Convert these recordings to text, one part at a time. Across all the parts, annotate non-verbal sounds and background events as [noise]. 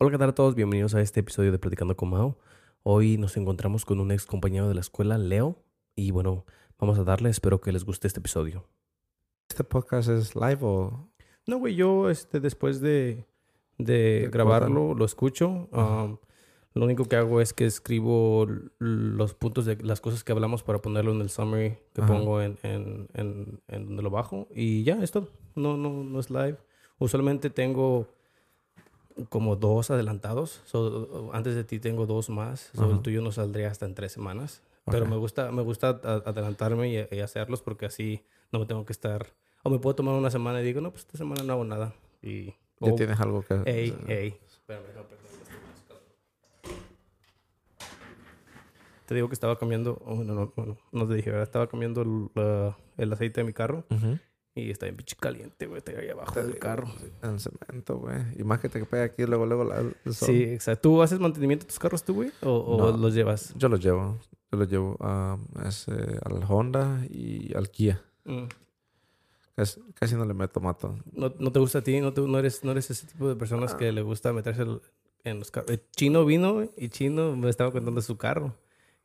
Hola, ¿qué tal a todos? Bienvenidos a este episodio de Platicando con Mao. Hoy nos encontramos con un ex compañero de la escuela, Leo, y bueno, vamos a darle, espero que les guste este episodio. ¿Este podcast es live o...? No, güey, yo este, después de, de De grabarlo lo escucho. Um, lo único que hago es que escribo los puntos de las cosas que hablamos para ponerlo en el summary que Ajá. pongo en, en, en, en donde lo bajo. Y ya, es todo. No, no, no es live. Usualmente tengo como dos adelantados. So, antes de ti tengo dos más. So, el Ajá. tuyo no saldría hasta en tres semanas. Pero me gusta, me gusta adelantarme y, y hacerlos porque así no me tengo que estar... O me puedo tomar una semana y digo, no, pues esta semana no hago nada. Y... ¿Ya o- tienes algo que...? Ey, ey. Espérame. Te digo que estaba cambiando, oh, no, no, no te dije, ¿verdad? Estaba cambiando el, el aceite de mi carro. Y está bien pinche caliente, güey, está ahí abajo Te del carro. En cemento, güey. Y más que te pega aquí luego, luego la, el sol. Sí, exacto. ¿Tú haces mantenimiento de tus carros tú, güey? ¿O, o No. los llevas? Yo los llevo. Yo los llevo a, ese, al Honda y al Kia. Mm. Casi, casi no le meto mato. ¿No, no te gusta a ti? ¿No, te- no, eres, ¿No eres ese tipo de personas Ah. que le gusta meterse el- en los carros? Chino vino, güey, y Chino me estaba contando su carro.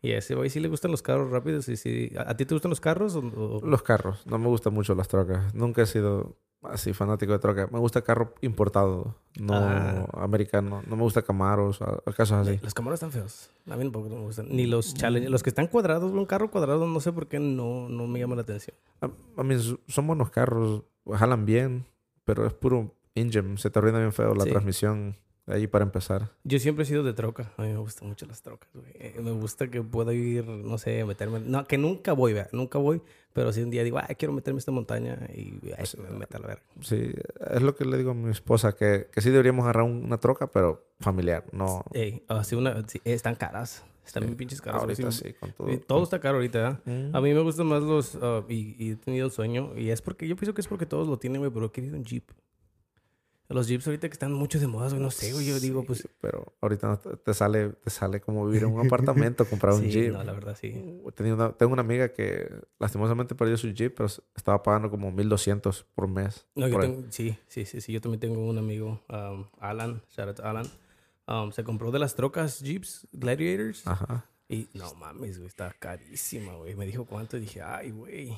Y a ese güey sí le gustan los carros rápidos. Y sí. ¿A, a ti te gustan los carros? O, o- Los carros. No me gustan mucho las trocas. Nunca he sido así fanático de troca. Me gusta carro importado. No Ah. americano. No me gusta Camaros. casos así. Los camaros están feos. A mí tampoco me gustan. Ni los Challenger. Los que están cuadrados, un carro cuadrado, no sé por qué no, no me llama la atención. A, a mí son buenos carros, jalan bien, pero es puro engine. Se te arruina bien feo la Sí. transmisión. Ahí para empezar. Yo siempre he sido de troca. A mí me gustan mucho las trocas, güey. Eh, Me gusta que pueda ir, no sé, meterme. No, que nunca voy, vea. Nunca voy. Pero si un día digo, ay, quiero meterme a esta montaña y ay, me meto a la verga. Sí, es lo que le digo a mi esposa, que, que sí deberíamos agarrar un- una troca, pero familiar, no... Ey, así una. sí, están caras. Están Sí. bien pinches caras. Ahorita Sí, sí, con todo. Todo está caro ahorita, ¿eh? Mm. A mí me gustan más los... ah, y, y he tenido el sueño. Y es porque... Yo pienso que es porque todos lo tienen, güey. Pero he querido un Jeep. Los Jeeps ahorita que están mucho de moda. No sé, güey. Yo digo, pues... Sí, Pero ahorita no te, sale, te sale como vivir en un [laughs] apartamento, comprar un sí, Jeep. no, la verdad, sí. Tenía una- tengo una amiga que lastimosamente perdió su Jeep, pero estaba pagando como 1200 por mes. No, yo por ahí. tengo... Sí, sí, sí, sí. Yo también tengo un amigo, um, Alan. Shout out to Alan. Um, se compró de las trocas Jeeps Gladiators. Ajá. Y no mames, güey. Está carísima, güey. Me dijo cuánto y dije, ay, güey.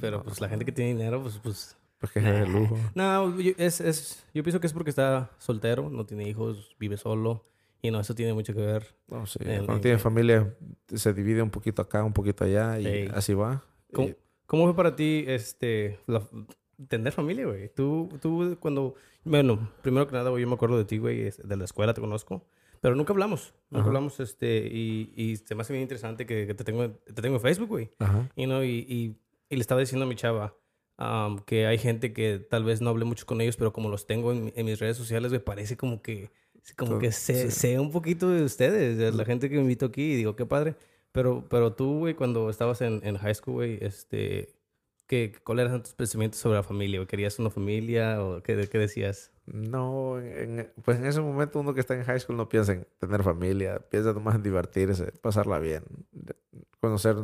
Pero pues la gente que tiene dinero, pues... pues Porque es de lujo. No, yo, es, es, yo pienso que es porque está soltero, no tiene hijos, vive solo. Y no, eso tiene mucho que ver. No, sí. El- Cuando el- tienes familia, se divide un poquito acá, un poquito allá y Ey. así va. ¿Cómo, Y- cómo fue para ti este, la- tener familia, güey? Tú, tú cuando... Bueno, primero que nada, güey, yo me acuerdo de ti, güey, de la escuela te conozco. Pero nunca hablamos. Nunca Ajá. hablamos, este... Y, y se me hace bien interesante que, que te, tengo, te tengo en Facebook, güey. Ajá. Y, no, y, y, y le estaba diciendo a mi chava um, que hay gente que tal vez no hablé mucho con ellos, pero como los tengo en, en mis redes sociales, me parece como que, como que sé, sí. sé un poquito de ustedes, de la gente que me invito aquí, y digo, qué padre. Pero, pero tú, güey, cuando estabas en, en high school, güey, este, ¿qué, ¿cuáles eran tus pensamientos sobre la familia? ¿Querías una familia o qué, qué decías? No, en- pues en ese momento uno que está en high school no piensa en tener familia, piensa nomás en divertirse, pasarla bien, conocer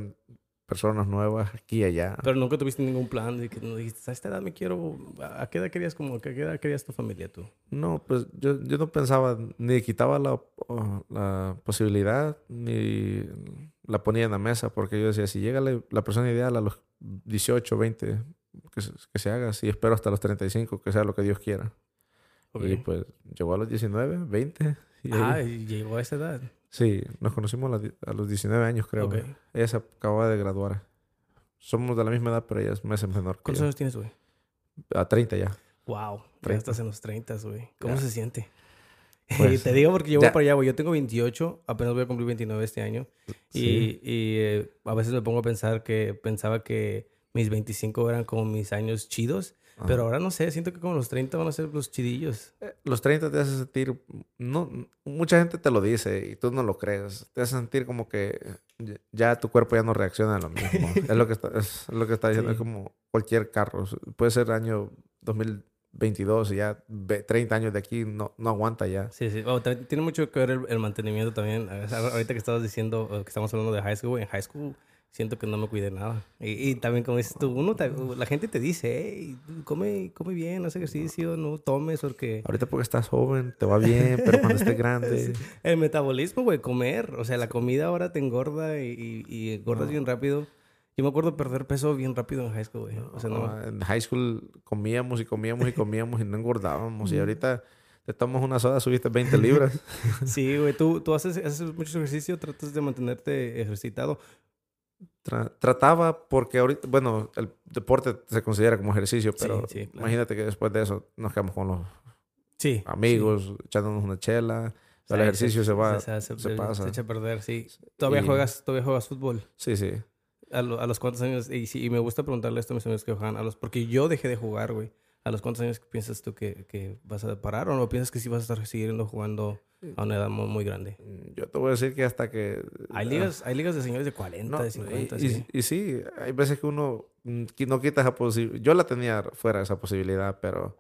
personas nuevas aquí y allá. Pero nunca tuviste ningún plan de que no dijiste, a esta edad me quiero, ¿a qué edad querías como, a qué edad querías tu familia tú? No, pues yo, yo no pensaba, ni quitaba la, o- la posibilidad, ni la ponía en la mesa, porque yo decía, si llega la, la persona ideal a los 18, 20, que se, que se haga, si espero hasta los 35, que sea lo que Dios quiera. Ok. Y pues llegó a los 19, 20. Y ahí- Ah, y llegó a esa edad. Sí, nos conocimos a, la a los 19 años, creo. Ok. Ella se acababa de graduar. Somos de la misma edad, pero ella es meses menor ¿Cuántos años tienes, güey? A 30 ya. Wow, ya 30. estás en los 30, güey. ¿Cómo Ya. se siente? [laughs] Pues, te digo porque yo voy ya. para allá, güey. Yo tengo 28, apenas voy a cumplir 29 este año. Sí. Y, y, eh, a veces me pongo a pensar que pensaba que mis 25 eran como mis años chidos. Ajá. Pero ahora no sé, siento que como los 30 van a ser los chidillos. Eh, Los 30 te hace sentir... No, mucha gente te lo dice y tú no lo crees. Te hace sentir como que ya- tu cuerpo ya no reacciona a lo mismo. [laughs] es, lo que está, es lo que está diciendo. Sí. Es como cualquier carro. Puede ser año 2022 y ya ve- 30 años de aquí no, no aguanta ya. Sí, sí. Tiene mucho que ver el, el mantenimiento también. Ahorita que estabas diciendo, que estamos hablando de high school, en high school siento que no me cuidé nada. Y, y también como dices tú, uno te- la gente te dice, hey, come, come bien, haz ejercicio, no tomes porque... Ahorita porque estás joven, te va bien, pero cuando estés grande... [laughs] El metabolismo, güey, comer. O sea, la comida ahora te engorda y, y, engordas bien rápido. Yo me acuerdo perder peso bien rápido en high school, güey. O sea, no... Ah, En high school comíamos y comíamos y comíamos y no engordábamos. Y ahorita te tomas una soda, subiste 20 libras. [laughs] Sí, güey, tú, tú haces, haces mucho ejercicio, tratas de mantenerte ejercitado. Tra- trataba porque ahorita, bueno, el deporte se considera como ejercicio, pero sí, claro. imagínate que después de eso nos quedamos con los Sí. amigos, echándonos una chela. O sea, el ejercicio se, va, se, se, se- pasa. se echa a perder, sí. ¿Todavía, Y- juegas, ¿Todavía juegas fútbol? Sí, sí. ¿A, lo- a los cuántos años? Y, sí, y me gusta preguntarle esto a mis amigos que juegan. A los, porque yo dejé de jugar, güey. ¿A los cuántos años piensas tú que, que vas a parar? ¿O no piensas que sí vas a estar siguiendo jugando a una edad muy, muy grande? Mm, Yo te voy a decir que hasta que... Hay ligas, hay ligas de señores de 40, No, de 50, y, y- sí. y sí, hay veces que uno mm, no quita esa posibilidad. Yo la tenía fuera esa posibilidad, pero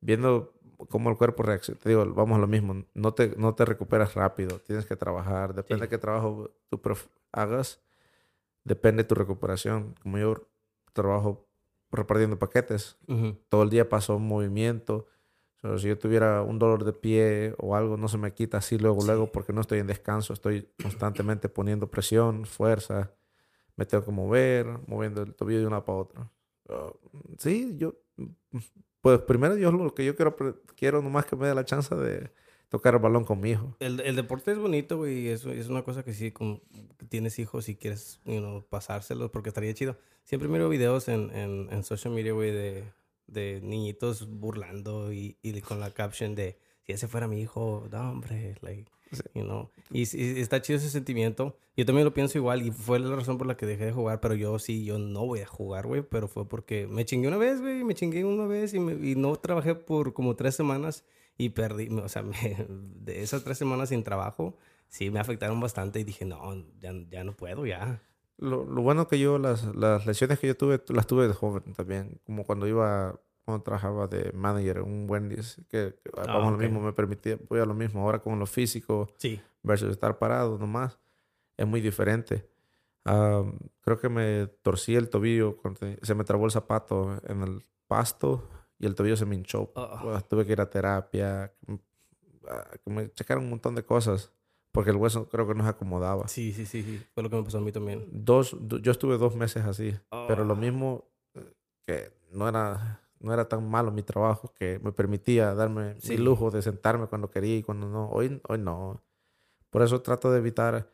viendo cómo el cuerpo reacciona, te digo, vamos a lo mismo, no te, no te recuperas rápido, tienes que trabajar, depende Sí. de qué trabajo tú hagas, depende de tu recuperación. Como yo trabajo repartiendo paquetes, todo el día paso en movimiento. Si yo tuviera un dolor de pie o algo, no se me quita así luego, Sí. luego, porque no estoy en descanso. Estoy constantemente poniendo presión, fuerza. Me tengo que mover, moviendo el tobillo de una para otra. Ah, sí, yo... Pues primero yo lo que yo quiero, quiero nomás que me dé la chance de tocar el balón con mi hijo. El, el deporte es bonito, güey. y Es, es una cosa que sí, como tienes hijos y quieres you know, pasárselos porque estaría chido. Siempre miro videos en, en, en social media, güey, de, de niñitos burlando y, y con la caption de si ese fuera mi hijo, no, hombre, like, Sí. you know. Y, sí, está chido ese sentimiento. Yo también lo pienso igual y fue la razón por la que dejé de jugar, pero yo sí, yo no voy a jugar, güey, pero fue porque me chingué una vez, güey, me chingué una vez y, me- y no trabajé por como tres semanas y perdí, o sea, [laughs] me- de esas tres semanas sin trabajo, sí me afectaron bastante y dije, no, ya, ya no puedo, ya. Lo, lo bueno que yo, las, las lesiones que yo tuve, tu- las tuve de joven también. Como cuando iba, cuando trabajaba de manager un Wendy's, que, que Ah, vamos a ok. lo mismo, me permitía, voy a lo mismo. Ahora con lo físico Sí. versus estar parado nomás, es muy diferente. Am, creo que me torcí el tobillo, se me trabó el zapato en el pasto y el tobillo se me hinchó. Pues, tuve que ir a terapia, ah, me checaron un montón de cosas, porque el hueso creo que no se acomodaba. Sí, sí, sí, sí. Fue lo que me pasó a mí también. Dos, do- yo estuve dos meses así, pero lo Ah. mismo eh, que no era, no era tan malo mi trabajo que me permitía darme Sí. mi lujo de sentarme cuando quería y cuando no. Hoy, hoy no. Por eso trato de evitar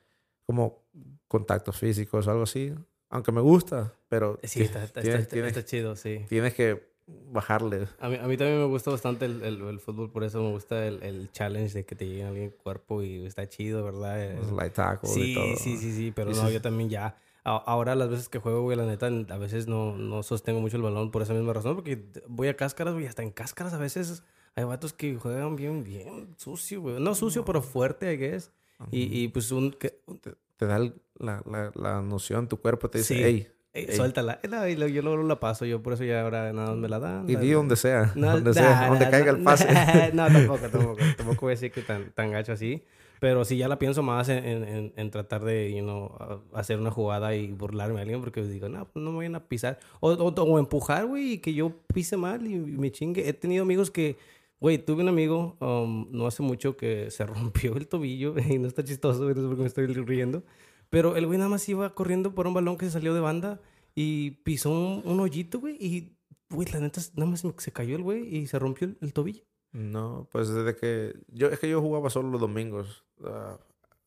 como contactos físicos o algo así, aunque me gusta, pero Sí, está, está, tienes, está- tienes- está chido, sí. tienes que bajarle. A mí, a mí también me gusta bastante el, el, el fútbol, por eso me gusta el, el challenge de que te llegue el cuerpo y está chido, ¿verdad? El- los light tackles y Sí, todo. sí, sí, sí, pero Y no, yo también ya. Ahora las veces que juego, güey, la neta, a veces no, no sostengo mucho el balón por esa misma razón, porque voy a cáscaras, güey, hasta en cáscaras a veces hay vatos que juegan bien, bien sucio, güey. No sucio, pero fuerte, I guess. Y, y pues un... Que, Te, te da la, la, la noción, tu cuerpo te dice, Sí. hey, Ey, Ey. suéltala. Eh, yo luego la paso, yo por eso ya ahora nada más me la dan. y di donde sea, No, donde nah, sea, donde nah, caiga el pase. no, [laughs] tampoco, tampoco. Tampoco voy a decir que tan, tan gacho así. Pero sí ya la pienso más en, en- en- tratar de, you know, hacer una jugada y burlarme a alguien porque digo, no, pues no me vayan a pisar. O, o, o empujar, güey, y que yo pise mal y me chingue. He tenido amigos que, güey, tuve un amigo um, no hace mucho que se [laughs] rompió el tobillo y no está chistoso, güey, no sé por qué me estoy riendo. Pero el güey nada más iba corriendo por un balón que se salió de banda y pisó un, un hoyito, güey, y, güey, la neta, nada más se cayó el güey y se rompió el, el tobillo. No, pues desde que yo es que yo jugaba solo los domingos. Ah,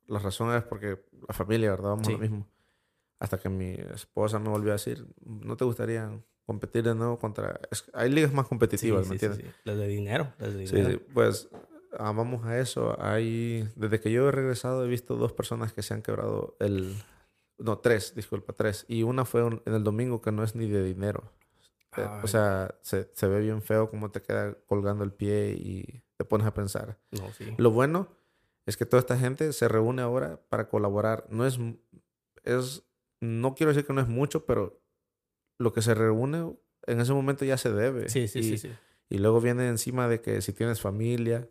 la razón es porque la familia, ¿verdad? Vamos Sí. lo mismo. Hasta que mi esposa me volvió a decir, ¿no te gustaría competir de nuevo contra... es- hay ligas más competitivas, ¿me entiendes? sí. Las de dinero, las de Sí, dinero. sí, pues ah, vamos a eso. Hay, desde que yo he regresado he visto dos personas que se han quebrado el... No, tres, disculpa, tres. Y una fue un- en el domingo que no es ni de dinero. Eh, Ay. O sea, se, se ve bien feo cómo te queda colgando el pie y te pones a pensar. No, sí. Lo bueno es que toda esta gente se reúne ahora para colaborar. No es, es, no quiero decir que no es mucho, pero lo que se reúne en ese momento ya se debe. Sí, sí, y, sí, sí. y luego viene encima de que si tienes familia,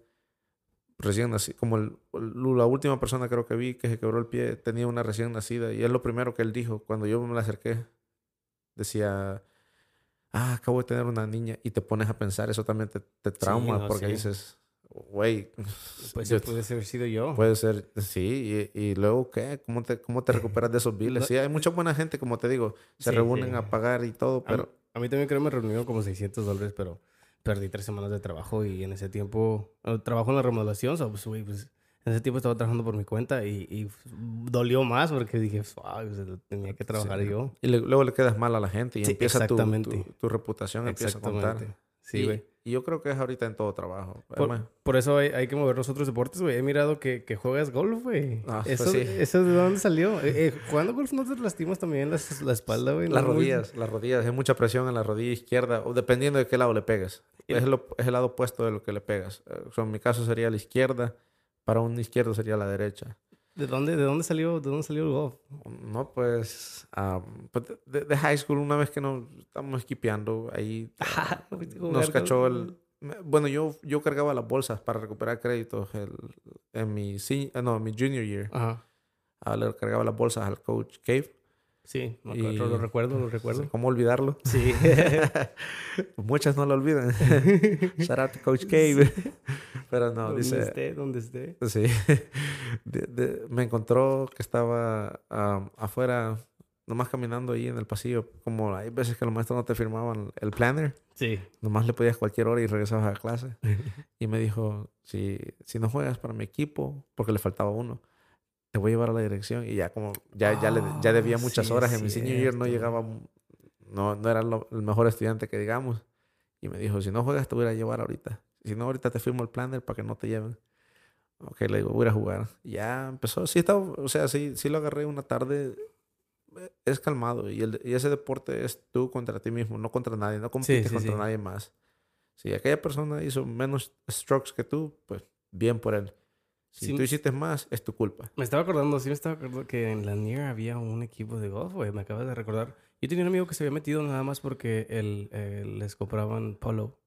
recién nacida, como el- la última persona creo que vi que se quebró el pie tenía una recién nacida y es lo primero que él dijo cuando yo me la acerqué. Decía, ah, acabo de tener una niña y te pones a pensar, eso también te, te trauma no, porque sí. dices, güey, Pues yo- sí, puede haber sido yo. puede ser, sí, y, y luego qué, ¿Cómo te, cómo te [laughs] recuperas de esos biles? Sí, hay mucha buena gente, como te digo, se Sí, reúnen sí. a pagar y todo, A mí- pero... A mí también creo que me reunieron como 600 dólares, pero perdí tres semanas de trabajo y en ese tiempo trabajo en la remodelación, so, pues, güey, pues, en ese tiempo estaba trabajando por mi cuenta y, y dolió más porque dije, o sea, tenía que trabajar Sí. yo. Y le- luego le quedas mal a la gente y Sí, empieza tu, exactamente. tu, tu reputación empieza a contar. Sí, güey. Y yo creo que es ahorita en todo trabajo. Por, eso hay, hay que mover los otros deportes, güey. He mirado que, que juegas golf, güey. Ah, pues eso, sí. ¿Eso de dónde salió? Eh, eh, jugando golf no te lastimas también la, la espalda, güey. las ¿No? rodillas, las rodillas, hay mucha presión en la rodilla izquierda, o dependiendo de qué lado le pegues. Y- Es, lo- es el lado opuesto de lo que le pegas. Eh, o sea, en mi caso sería la izquierda, para un izquierdo sería la derecha. ¿De dónde, de dónde salió, de dónde salió el golf? No, pues, ah, pues de, de high school, una vez que nos estamos esquipeando, ahí [laughs] nos cachó el... Bueno, yo, yo cargaba las bolsas para recuperar créditos el, en mi, ah, no, mi junior year. Ajá. Ah, le cargaba las bolsas al coach Cave. Sí, Y- lo recuerdo, lo recuerdo. ¿Cómo olvidarlo? Sí. [laughs] Muchas no lo olvidan. [laughs] Shout out to Coach Cave. Pero no, dice... esté, donde esté. Sí. De- de- me encontró que estaba am, afuera, nomás caminando ahí en el pasillo. Como hay veces que los maestros no te firmaban el planner. Sí. Nomás le podías cualquier hora y regresabas a clase. [laughs] Y me dijo, si, si no juegas para mi equipo, porque le faltaba uno, te voy a llevar a la dirección. Y ya como, ya, ya, le, ya Ah, debía muchas sí, horas. En mi senior year no llegaba, no, no era lo- el mejor estudiante que digamos. Y me dijo, si no juegas te voy a llevar ahorita. Si no, ahorita te firmo el planner para que no te lleven. Ok, le digo, voy a jugar. Ya empezó. Sí, estaba, o sea, sí, sí lo agarré una tarde. Eh, Es calmado. Y, el, y ese deporte es tú contra ti mismo, no contra nadie. No compites sí, contra sí. nadie más. Si aquella persona hizo menos strokes que tú, pues bien por él. Si Sí. tú hiciste más, es tu culpa. Me estaba acordando, sí me estaba acordando que en la NIR había un equipo de golf, güey. Me acabas de recordar. Yo tenía un amigo que se había metido nada más porque él, eh, les compraban polo.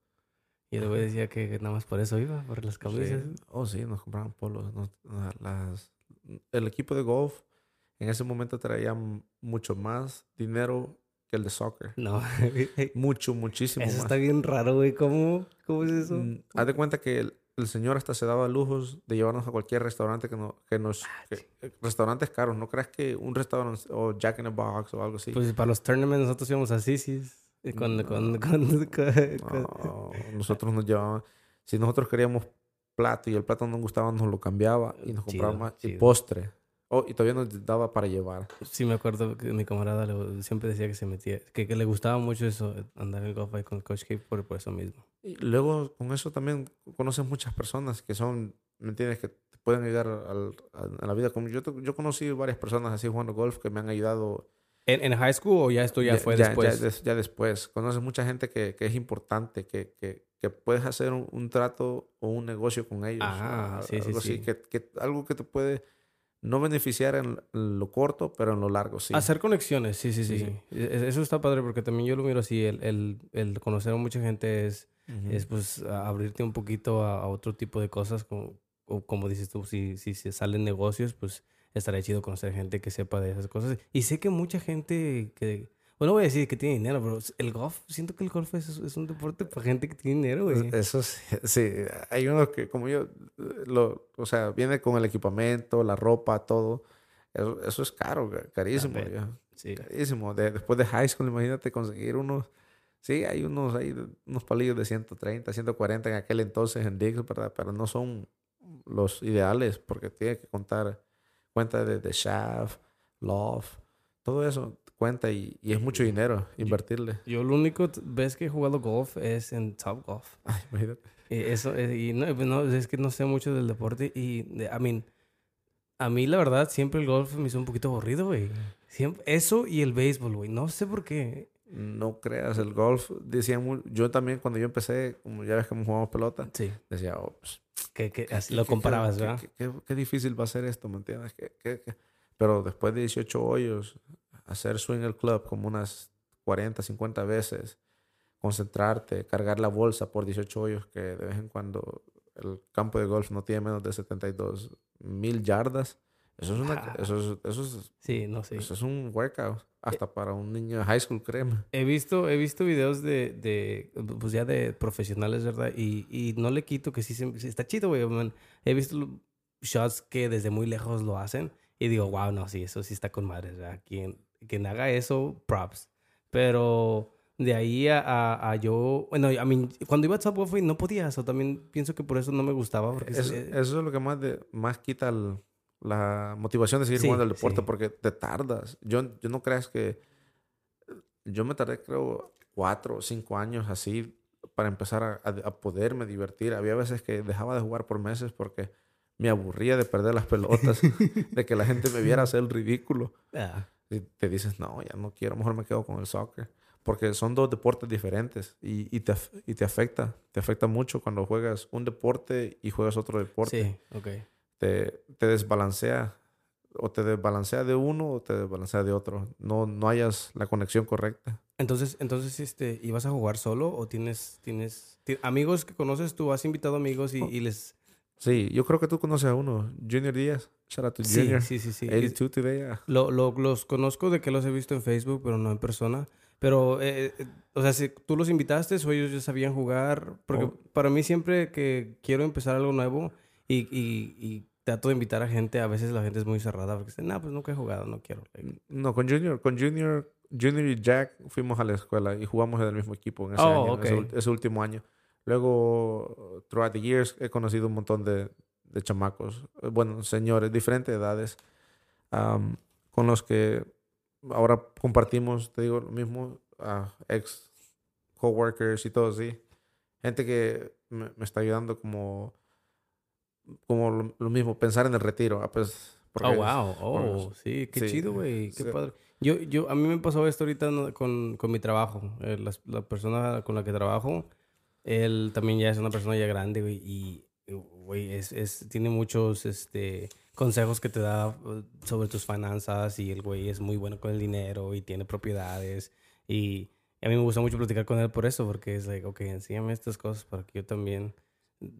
Y el güey decía que nada más por eso iba, por las camisas. Sí. Oh, sí, nos compraban polos. nos- la- las, el equipo de golf en ese momento traía mucho más dinero que el de soccer. No. [laughs] Mucho, muchísimo eso más. está bien raro, güey. ¿Cómo, ¿Cómo es eso? Mm, Haz de cuenta que el, el señor hasta se daba lujos de llevarnos a cualquier restaurante que, no, que nos... Ah, que- eh, restaurantes caros. No creas que un restaurante o Jack in the Box o algo así. Pues para los tournaments nosotros íbamos a Sisi's. Y Con, No. con, [laughs] con, No, nosotros nos llevaban... Si nosotros queríamos plato y el plato no nos gustaba, nos lo cambiaba y nos compraba más. Y postre. Oh, y todavía nos daba para llevar. Sí, me acuerdo que mi camarada le- siempre decía que se metía, que, que le gustaba mucho eso, andar en el golf con Coach K por, por eso mismo. Y luego con eso también conoces muchas personas que son, ¿me entiendes? Que te pueden ayudar al- a, a la vida. Como yo, yo conocí varias personas así jugando golf que me han ayudado. ¿En, en high school o ya esto ya, fue ya, después? des- ya después. Conoces mucha gente que, que es importante, que, que, que puedes hacer un, un trato o un negocio con ellos. Ah, a- sí, sí, algo así, sí. que, que- algo que te puede no beneficiar en, lo corto, pero en lo largo, sí. Hacer conexiones, sí, sí, sí. Sí, E- Eso está padre porque también yo lo miro así, el, el, el conocer a mucha gente es, es pues abrirte un poquito a, a otro tipo de cosas, como, como dices tú, si, si se salen negocios, pues estaría chido conocer gente que sepa de esas cosas. Y sé que mucha gente que, bueno, no voy a decir que tiene dinero, pero el golf, siento que el golf es, es un deporte para gente que tiene dinero, güey. Eso sí, [laughs] sí, hay unos que como yo, lo, o sea, viene con el equipamiento, la ropa, todo. Eso, eso es caro, ca- carísimo. Sí. Carísimo. De- después de high school, imagínate conseguir unos. Sí, hay unos, hay unos palillos de 130, 140 en aquel entonces en Dix, ¿verdad? Pero no son los ideales porque tiene que contar cuenta de, de shaft, loft, todo eso cuenta y, y es mucho dinero invertirle. Yo lo único vez que he jugado golf es en Top Golf. [laughs] Ay, imagínate. Y eso, eh, y no, pues no, es que no sé mucho del deporte y, de- I mean, a mí la verdad siempre el golf me hizo un poquito aburrido, güey. Siempre, eso y el béisbol, güey. No sé por qué. No creas, el golf, decía mu- yo también cuando yo empecé, como ya ves que jugamos pelota, Sí. decía, oh, pues, Que, que así qué- lo comparabas, qué- ¿verdad? Qué, qué- qué difícil va a ser esto, ¿me entiendes? ¿Qué- qué- qué? Pero después de 18 hoyos, hacer swing el club como unas 40, 50 veces, concentrarte, cargar la bolsa por 18 hoyos, que de vez en cuando el campo de golf no tiene menos de 72 mil yardas. Eso es una, Ah. eso es, eso es, Sí, no sé. eso es un workout. Hasta para un niño de high school, créeme. He visto, he visto videos de, de, pues ya de profesionales, ¿verdad? Y, y no le quito que sí, sí está chido, güey. He visto shots que desde muy lejos lo hacen y digo, wow, no, sí, eso sí está con madre, ¿verdad? Quien, quien haga eso, props. Pero de ahí a, a, a yo, bueno, a mí, cuando iba a Subway no podía eso. También pienso que por eso no me gustaba. Porque Eso, eh, eso es lo que más, de, más quita el- la motivación de seguir Sí, jugando el deporte sí. porque te tardas. Yo, yo no creas que... Yo me tardé creo cuatro o cinco años así para empezar a, a- poderme divertir. Había veces que dejaba de jugar por meses porque me aburría de perder las pelotas, [laughs] de que la gente me viera hacer el ridículo. ah, Y te dices, no, ya no quiero, mejor me quedo con el soccer. Porque son dos deportes diferentes y, y, te, y te afecta. Te afecta mucho cuando juegas un deporte y juegas otro deporte sí, ok. te, te desbalancea. O te desbalancea de uno o te desbalancea de otro. No, no hayas la conexión correcta. Entonces, entonces, este, ¿ibas a jugar solo o tienes, tienes, ti- amigos que conoces tú? ¿Has invitado amigos y, y les... Sí, yo creo que tú conoces a uno. Junior Díaz. Shout out to Sí, Junior. sí, sí, sí. 82 today. ah. Lo, lo- los conozco de que los he visto en Facebook, pero no en persona. Pero, eh, eh, o sea, si tú los invitaste o ellos ya sabían jugar, porque Oh. para mí siempre que quiero empezar algo nuevo y, y, y trato de invitar a gente, a veces la gente es muy cerrada porque dicen, no, pues nunca he jugado, no quiero. No, con Junior. Con Junior, Junior y Jack fuimos a la escuela y jugamos en el mismo equipo en ese, Oh, año, ok. ese, ese último año. Luego, throughout the years, he conocido un montón de, de chamacos, eh, bueno, señores, diferentes edades, con los que ahora compartimos, te digo, lo mismo, ah, ex coworkers y todo así. Gente que me, me está ayudando como, como lo, lo mismo, pensar en el retiro. ah, pues, Oh, wow. Oh, sí, qué sí, chido, güey. Qué sí. padre. Yo, yo, a mí me pasó esto ahorita con, con mi trabajo. Eh, la, persona con la que trabajo, él también ya es una persona ya grande, güey. Y, güey, es, es, tiene muchos este, consejos que te da eh, sobre tus finanzas. Y el güey es muy bueno con el dinero y tiene propiedades. Y a mí me gusta mucho platicar con él por eso, porque es like, ok, enséñame estas cosas para que yo también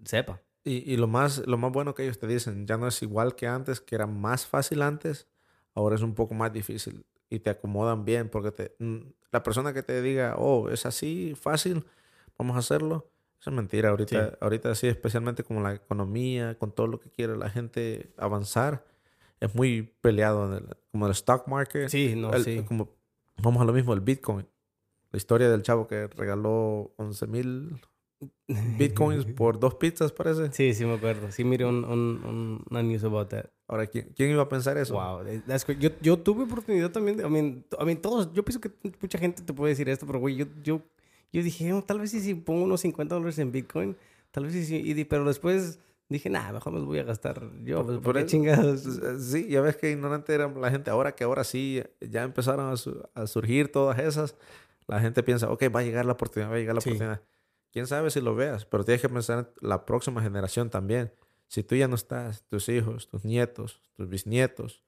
sepa. Y, y lo, más, lo más bueno que ellos te dicen, ya no es igual que antes, que era más fácil antes, ahora es un poco más difícil y te acomodan bien porque te, mm, la persona que te diga, oh, es así, fácil, vamos a hacerlo, eso es mentira. Ahorita, Sí. ahorita sí, especialmente con la economía, con todo lo que quiere la gente avanzar, es muy peleado, en el- como el stock market. Sí, no, El- sí. Como, vamos a lo mismo, el Bitcoin. La historia del chavo que regaló 11 mil [laughs] Bitcoins por dos pizzas, parece. Sí, sí me acuerdo. Sí miré un, un, un, una news about that. Ahora, ¿quién, quién iba a pensar eso? Wow, eh, that's great. yo, yo tuve oportunidad también, de- I mean, I mean, todos, yo pienso que mucha gente te puede decir esto, pero güey, yo, yo, yo dije, "Oh, tal vez si pongo unos 50 dólares en Bitcoin, tal vez sí, sí", y pero después dije, nah, mejor me los voy a gastar yo, pues, por ¿por qué chingados? Sí, ya ves que ignorante era la gente. Ahora que ahora sí, ya empezaron a, su- a surgir todas esas, la gente piensa, ok, va a llegar la oportunidad, va a llegar la Sí. oportunidad. Quién sabe si lo veas, pero tienes que pensar en la próxima generación también. Si tú ya no estás, tus hijos, tus nietos, tus bisnietos,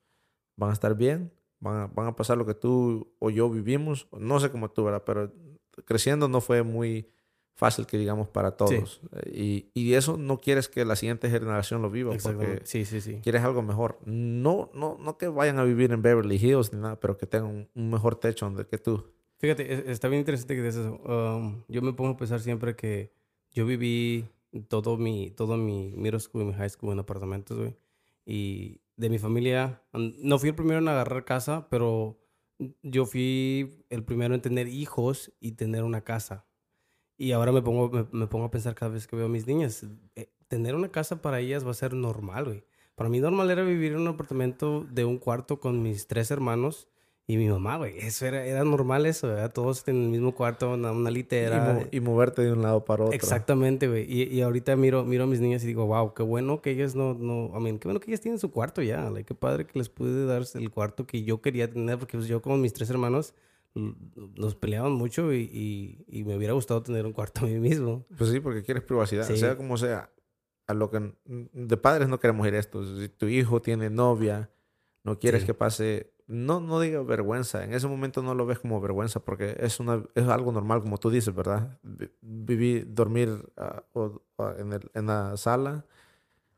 van a estar bien, van a, van a pasar lo que tú o yo vivimos, no sé cómo tú, ¿verdad? Pero creciendo no fue muy fácil que digamos para todos. Y, y eso no quieres que la siguiente generación lo viva, porque. Sí, sí, sí. quieres algo mejor. No, no, no que vayan a vivir en Beverly Hills ni nada, pero que tengan un, un mejor techo donde que tú. Fíjate, es- está bien interesante que dices eso. Um, yo me pongo a pensar siempre que yo viví todo mi, todo mi middle school y mi high school en apartamentos, güey. Y de mi familia, no fui el primero en agarrar casa, pero yo fui el primero en tener hijos y tener una casa. Y ahora me pongo, me, pongo a pensar cada vez que veo a mis niñas, eh, tener una casa para ellas va a ser normal, güey. Para mí normal era vivir en un apartamento de un cuarto con mis tres hermanos y mi mamá, güey. Eso era, era normal eso, ¿verdad? Todos en el mismo cuarto, una, una Y, litera. mo- y moverte de un lado para otro. Exactamente, güey. Y, y ahorita miro, miro a mis niñas y digo, wow, qué bueno que ellas no, no, I mean, qué bueno que ellas tienen su cuarto ya. Like, qué padre que les pude dar el cuarto que yo quería tener, porque pues, yo con mis tres hermanos l- nos peleaban mucho y, y, y me hubiera gustado tener un cuarto a mí mismo. Pues sí, porque quieres privacidad. Sí. Sea como sea, a lo que de padres no queremos ir esto. Si tu hijo tiene novia, No quieres Sí. que pase, no, no diga vergüenza. En ese momento no lo ves como vergüenza porque es, una, es algo normal, como tú dices, ¿verdad? Vi- Vivir, dormir ah, o- en, el- en la sala,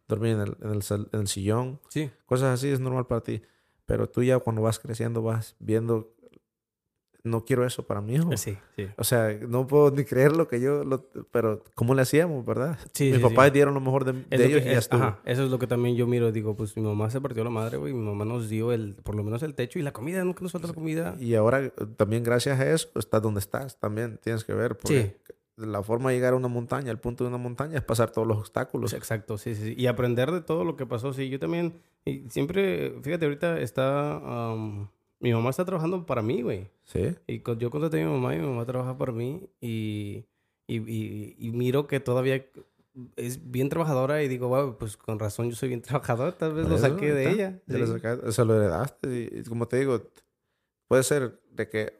dormir en el, en el en el sillón. Sí. Cosas así es normal para ti. Pero tú ya cuando vas creciendo vas viendo, no quiero eso para mi hijo. Sí, sí. O sea, no puedo ni creer lo que yo, lo- pero ¿cómo le hacíamos, verdad? Sí, Mis papás dieron lo mejor de, de lo ellos que- y ya es- estuvo. ajá, eso es lo que también yo miro. Digo, pues mi mamá se partió la madre, güey. Mi mamá nos dio el, por lo menos el techo y la comida. Nunca nos falta la comida. Y ahora también gracias a eso estás donde estás. También tienes que ver. Porque la forma de llegar a una montaña, el punto de una montaña es pasar todos los obstáculos. Exacto, sí, sí. Y aprender de todo lo que pasó. Sí, yo también. Y siempre, fíjate, ahorita está. Mi mamá está trabajando para mí, güey. Sí. Y con- yo contraté a mi mamá y mi mamá trabaja para mí. Y, y, y, y miro que todavía es bien trabajadora. Y digo, wow, pues con razón yo soy bien [laughs] trabajadora. Tal vez Por lo eso, saqué de está. ella. Ya lo sí. sacaste, se lo heredaste. Y, y como te digo, puede ser de que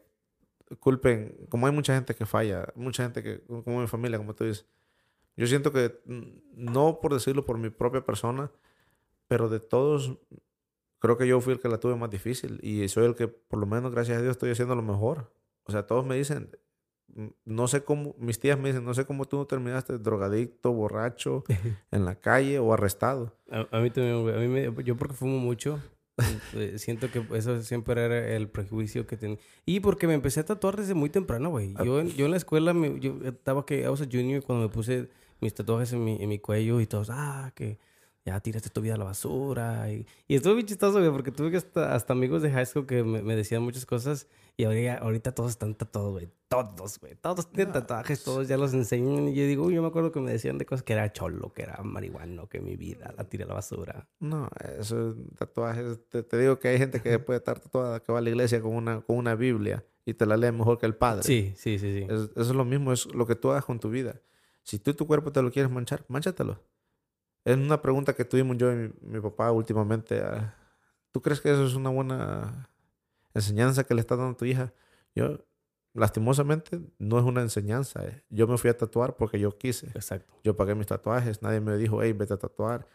culpen, como hay mucha gente que falla, mucha gente que, como mi familia, como tú dices. Yo siento que, no por decirlo por mi propia persona, pero de todos, creo que yo fui el que la tuve más difícil y soy el que, por lo menos, gracias a Dios, estoy haciendo lo mejor. O sea, todos me dicen, mm, no sé cómo, mis tías me dicen, no sé cómo tú no terminaste drogadicto, borracho, [laughs] en la calle o arrestado. A, a mí también. A mí me, yo porque fumo mucho, eh, [laughs] siento que eso siempre era el prejuicio que tenía. Y porque me empecé a tatuar desde muy temprano, güey. Ah. Yo, en- yo en la escuela, me, yo estaba que I was a junior cuando me puse mis tatuajes en mi, en mi cuello y todos, ah, que ya tiraste tu vida a la basura. Y, y estuvo bien chistoso, güey, porque tuve que hasta, hasta amigos de high school que me, me decían muchas cosas y ahorita, ahorita todos están tatuados, güey. Todos, güey. Todos tienen tatuajes, todos ya los enseñan. Y yo digo, uy, yo me acuerdo que me decían de cosas que era cholo, que era marihuano, que mi vida la tiré a la basura. No, eso tatuajes. Te, te digo que hay gente que puede estar tatuada, que va a la iglesia con una, con una Biblia y te la lee mejor que el padre. Sí, sí, sí, sí. Es- eso es lo mismo, es lo que tú hagas con tu vida. Si tú tu cuerpo te lo quieres manchar, mánchatelo. Es una pregunta que tuvimos yo y mi, mi papá últimamente. ah, ¿Tú crees que eso es una buena enseñanza que le estás dando a tu hija? Yo, lastimosamente, no es una enseñanza. eh. Yo me fui a tatuar porque yo quise. Exacto. Yo pagué mis tatuajes, nadie me dijo, hey, vete a tatuar.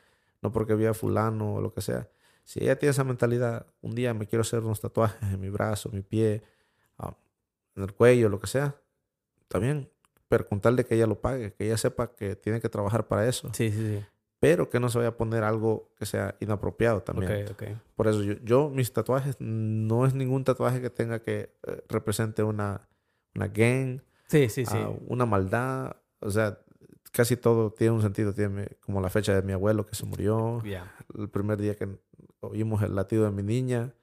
No porque vi a fulano o lo que sea. Si ella tiene esa mentalidad, un día me quiero hacer unos tatuajes en mi brazo, mi pie, ah, en el cuello, lo que sea, bien. Pero con tal de que ella lo pague, que ella sepa que tiene que trabajar para eso. Sí, sí, sí. Pero que no se vaya a poner algo que sea inapropiado también. Ok, ok. Por eso yo, yo, mis tatuajes, no es ningún tatuaje que tenga que eh, represente una, una gang, Sí, sí, sí. a una maldad. O sea, casi todo tiene un sentido. Tiene como la fecha de mi abuelo que se murió, Ya. el primer día que oímos el latido de mi niña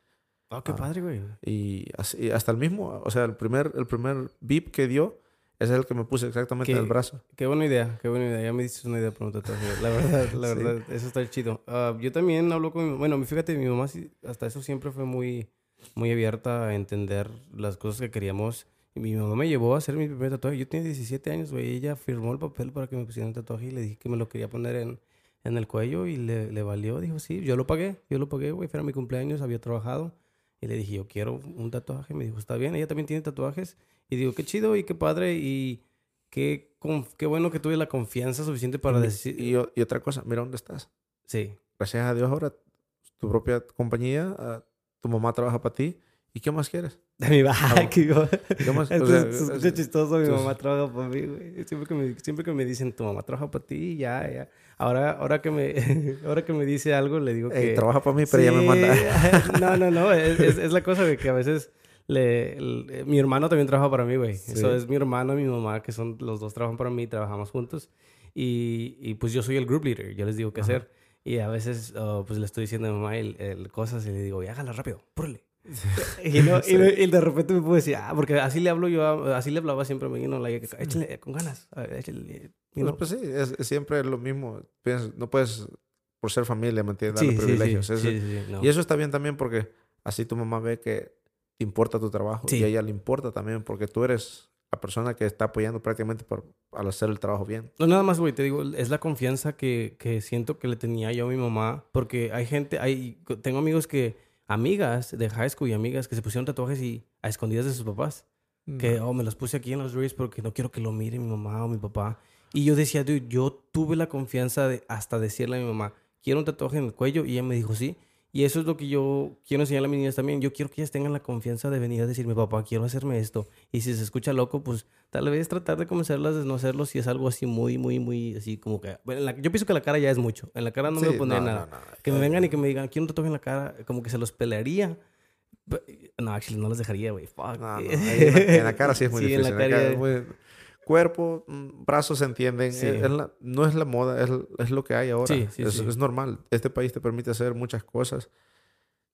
Oh, qué Ah. padre, güey. y, así- hasta el mismo, o sea, el primer, el primer beep que dio, ese es el que me puse exactamente en el brazo. Qué buena idea, qué buena idea. Ya me dices una idea para un tatuaje. La verdad, la [laughs] Sí. verdad, eso está chido. Ah, yo también hablo con mi Bueno, fíjate, mi mamá hasta eso siempre fue muy, muy abierta a entender las cosas que queríamos. Y mi mamá me llevó a hacer mi primer tatuaje. Yo tenía 17 años, güey. Ella firmó el papel para que me pusieran un tatuaje y le dije que me lo quería poner en, en el cuello y le, le valió. Dijo, sí, yo lo pagué, yo lo pagué, güey. Era mi cumpleaños, había trabajado. Y le dije, yo quiero un tatuaje. Me dijo, está bien, ella también tiene tatuajes. Y digo, qué chido y qué padre. Y qué, qué bueno que tuve la confianza suficiente para Y- decir. Y, y otra cosa, mira dónde estás. Sí, Gracias a Dios ahora, tu propia compañía, ah, tu mamá trabaja para ti. ¿Y qué más quieres? de mi baja. yo- [laughs] ¿Qué más? O sea, es- escucha es- chistoso, mi mamá trabaja para mí, güey. Siempre que me, siempre que me dicen, tu mamá trabaja para ti, ya, ya. Ahora, ahora, que me, [laughs] ahora que me dice algo, le digo Ey, que... trabaja para mí, pero ella me manda. Sí, [laughs] No, no, no. Es, es- es la cosa de que a veces le, el- mi hermano también trabaja para mí, güey. Sí. Eso es mi hermano y mi mamá, que son los dos trabajan para mí, trabajamos juntos. Y, y pues yo soy el group leader, yo les digo qué Ajá. hacer. Y a veces oh, pues le estoy diciendo a mi mamá el, el cosas y le digo, "Ya, hágala rápido, púrele. y, no- y, no- y de repente me puedo decir, ah, porque así le hablo yo, a- así le hablaba siempre a mí, no, like, échale con ganas, échale, you Pues, know. pues sí, es, es siempre lo mismo. No puedes, por ser familia, ¿me entiendes? Sí, Darle sí, sí, privilegios. sí, sí, no. Y eso está bien también porque así tu mamá ve que importa tu trabajo Sí. y a ella le importa también porque tú eres la persona que está apoyando prácticamente por, al hacer el trabajo bien. No, nada más, güey, te digo, es la confianza que, que siento que le tenía yo a mi mamá, porque hay gente, hay, tengo amigos que, amigas de high school y amigas que se pusieron tatuajes y a escondidas de sus papás, que, oh, me los puse aquí en los reels porque no quiero que lo mire mi mamá o mi papá. Y yo decía, dude, yo tuve la confianza de hasta decirle a mi mamá, quiero un tatuaje en el cuello, y ella me dijo sí. Y eso es lo que yo quiero enseñar a mis niñas también. Yo quiero que ellas tengan la confianza de venir a decirme, papá, quiero hacerme esto. Y si se escucha loco, pues tal vez tratar de convencerlas de no hacerlo si es algo así muy, muy, muy, así como que... Bueno, la- yo pienso que la cara ya es mucho. En la cara no me Sí, pondría no, nada. no, no. Que me vengan y que me digan, quiero un tatuaje en la cara, como que se los pelearía. Pe- No, actually, no los dejaría, güey. Fuck. No, no, ahí en, la, cara sí es muy [laughs] Sí, en la difícil. en la cara es muy- Cuerpo, mm, brazos se entienden. Sí. Es- es la- no es la moda, es, es lo que hay ahora. Sí, sí, es, normal. Este país te permite hacer muchas cosas.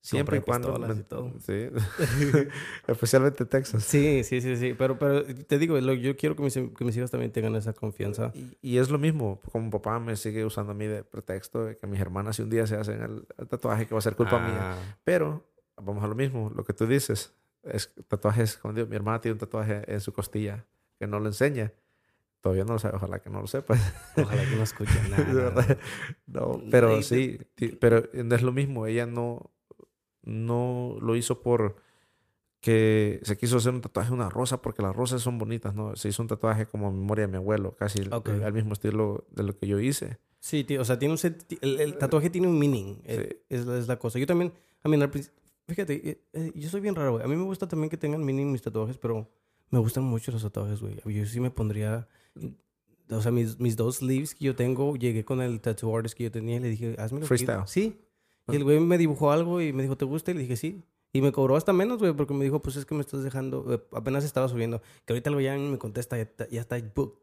Siempre y cuando... pistolas y todo. Sí. [laughs] [laughs] Especialmente Texas. Sí, sí, sí, sí. Pero, pero te digo, lo- yo quiero que mis, que mis hijos también tengan esa confianza. Y, y es lo mismo, como papá me sigue usando a mí de pretexto de que mis hermanas si un día se hacen el, el tatuaje que va a ser culpa mía. Ah, Pero vamos a lo mismo, lo que tú dices, es tatuajes, como digo, mi hermana tiene un tatuaje en su costilla que no lo enseña. Todavía no lo sabe, ojalá que no lo sepa. Ojalá que no escuchen [laughs] nada. De verdad. No, pero sí, pero no es lo mismo, ella no, no lo hizo por que se quiso hacer un tatuaje de una rosa porque las rosas son bonitas, ¿no? Se hizo un tatuaje como memoria de mi abuelo, casi el- Ok. al mismo estilo de lo que yo hice. Sí, tío, o sea, tiene un el, el tatuaje tiene un meaning. eh, Es, la- es la cosa. Yo también, a mí, fíjate, eh, eh, yo soy bien raro, güey. A mí me gusta también que tengan meaning mis tatuajes, pero me gustan mucho los tatuajes, güey. Yo sí me pondría, o sea, mis, mis dos sleeves que yo tengo, llegué con el tattoo artist que yo tenía y le dije, hazme lo que Freestyle. quieras". Sí. Y el güey me dibujó algo y me dijo, ¿te gusta? Y le dije, sí. Y me cobró hasta menos, güey, porque me dijo, pues es que me estás dejando, eh, apenas estaba subiendo. Que ahorita el güey ya me contesta, ya está, ya está booked.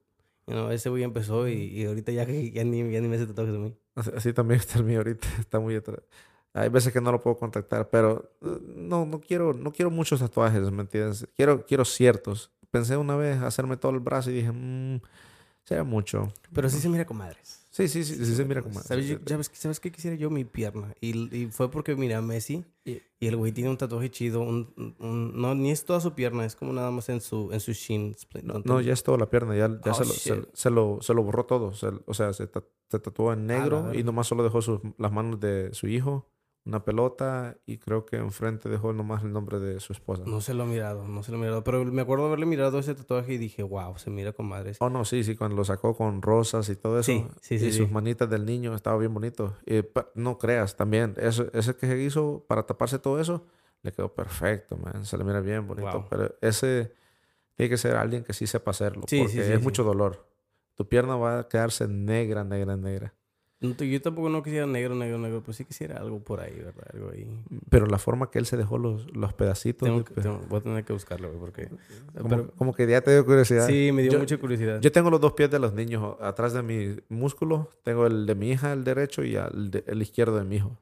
You know, ese güey empezó y, y ahorita ya, ya, ni, ya ni me hace tatuajes de mí. Así, así también está el mío ahorita, [laughs] está muy atrás. Hay veces que no lo puedo contactar, pero eh, no, no quiero, no quiero muchos tatuajes, ¿me entiendes? Quiero, quiero ciertos. Pensé una vez hacerme todo el brazo y dije, mmm, será mucho. Pero sí se mira con madres. Sí, sí, sí, sí, se mira. ¿Sabes, yo- ¿sabes, qué- ¿Sabes qué quisiera yo? Mi pierna. Y, y fue porque miré a Messi y, y el güey tiene un tatuaje chido. Un, un- no, ni es toda su pierna, es como nada más en su, en su shin. No, no, ya es toda la pierna, ya, ya Oh, se, lo, se, se lo, se lo borró todo. se- o sea, se, ta- se tatuó en negro y verga. nomás solo dejó sus, las manos de su hijo, una pelota y creo que enfrente dejó nomás el nombre de su esposa. No se lo he mirado, no se lo he mirado. Pero me acuerdo haberle mirado ese tatuaje y dije, wow, se mira con madres. Oh, no, sí, sí, cuando lo sacó con rosas y todo eso. Sí, sí, sí, Y sí. sus manitas del niño estaba bien bonito. Y pa- no creas, también, eso, ese que se hizo para taparse todo eso, le quedó perfecto, man. Se le mira bien bonito. Wow. Pero ese tiene que ser alguien que sí sepa hacerlo. Sí, porque es mucho dolor. Tu pierna va a quedarse negra, negra, negra. Yo tampoco no quisiera negro, negro, negro. Pues sí quisiera algo por ahí, ¿verdad? Algo ahí. Pero la forma que él se dejó los, los pedacitos. Tengo de que- pe- tengo- voy a tener que buscarlo, güey, porque... como, pero- como que ya te dio curiosidad. sí, me dio Yo- mucha curiosidad. Yo tengo los dos pies de los niños atrás de mi músculo. Tengo el de mi hija, el derecho, y el, de- el izquierdo de mi hijo.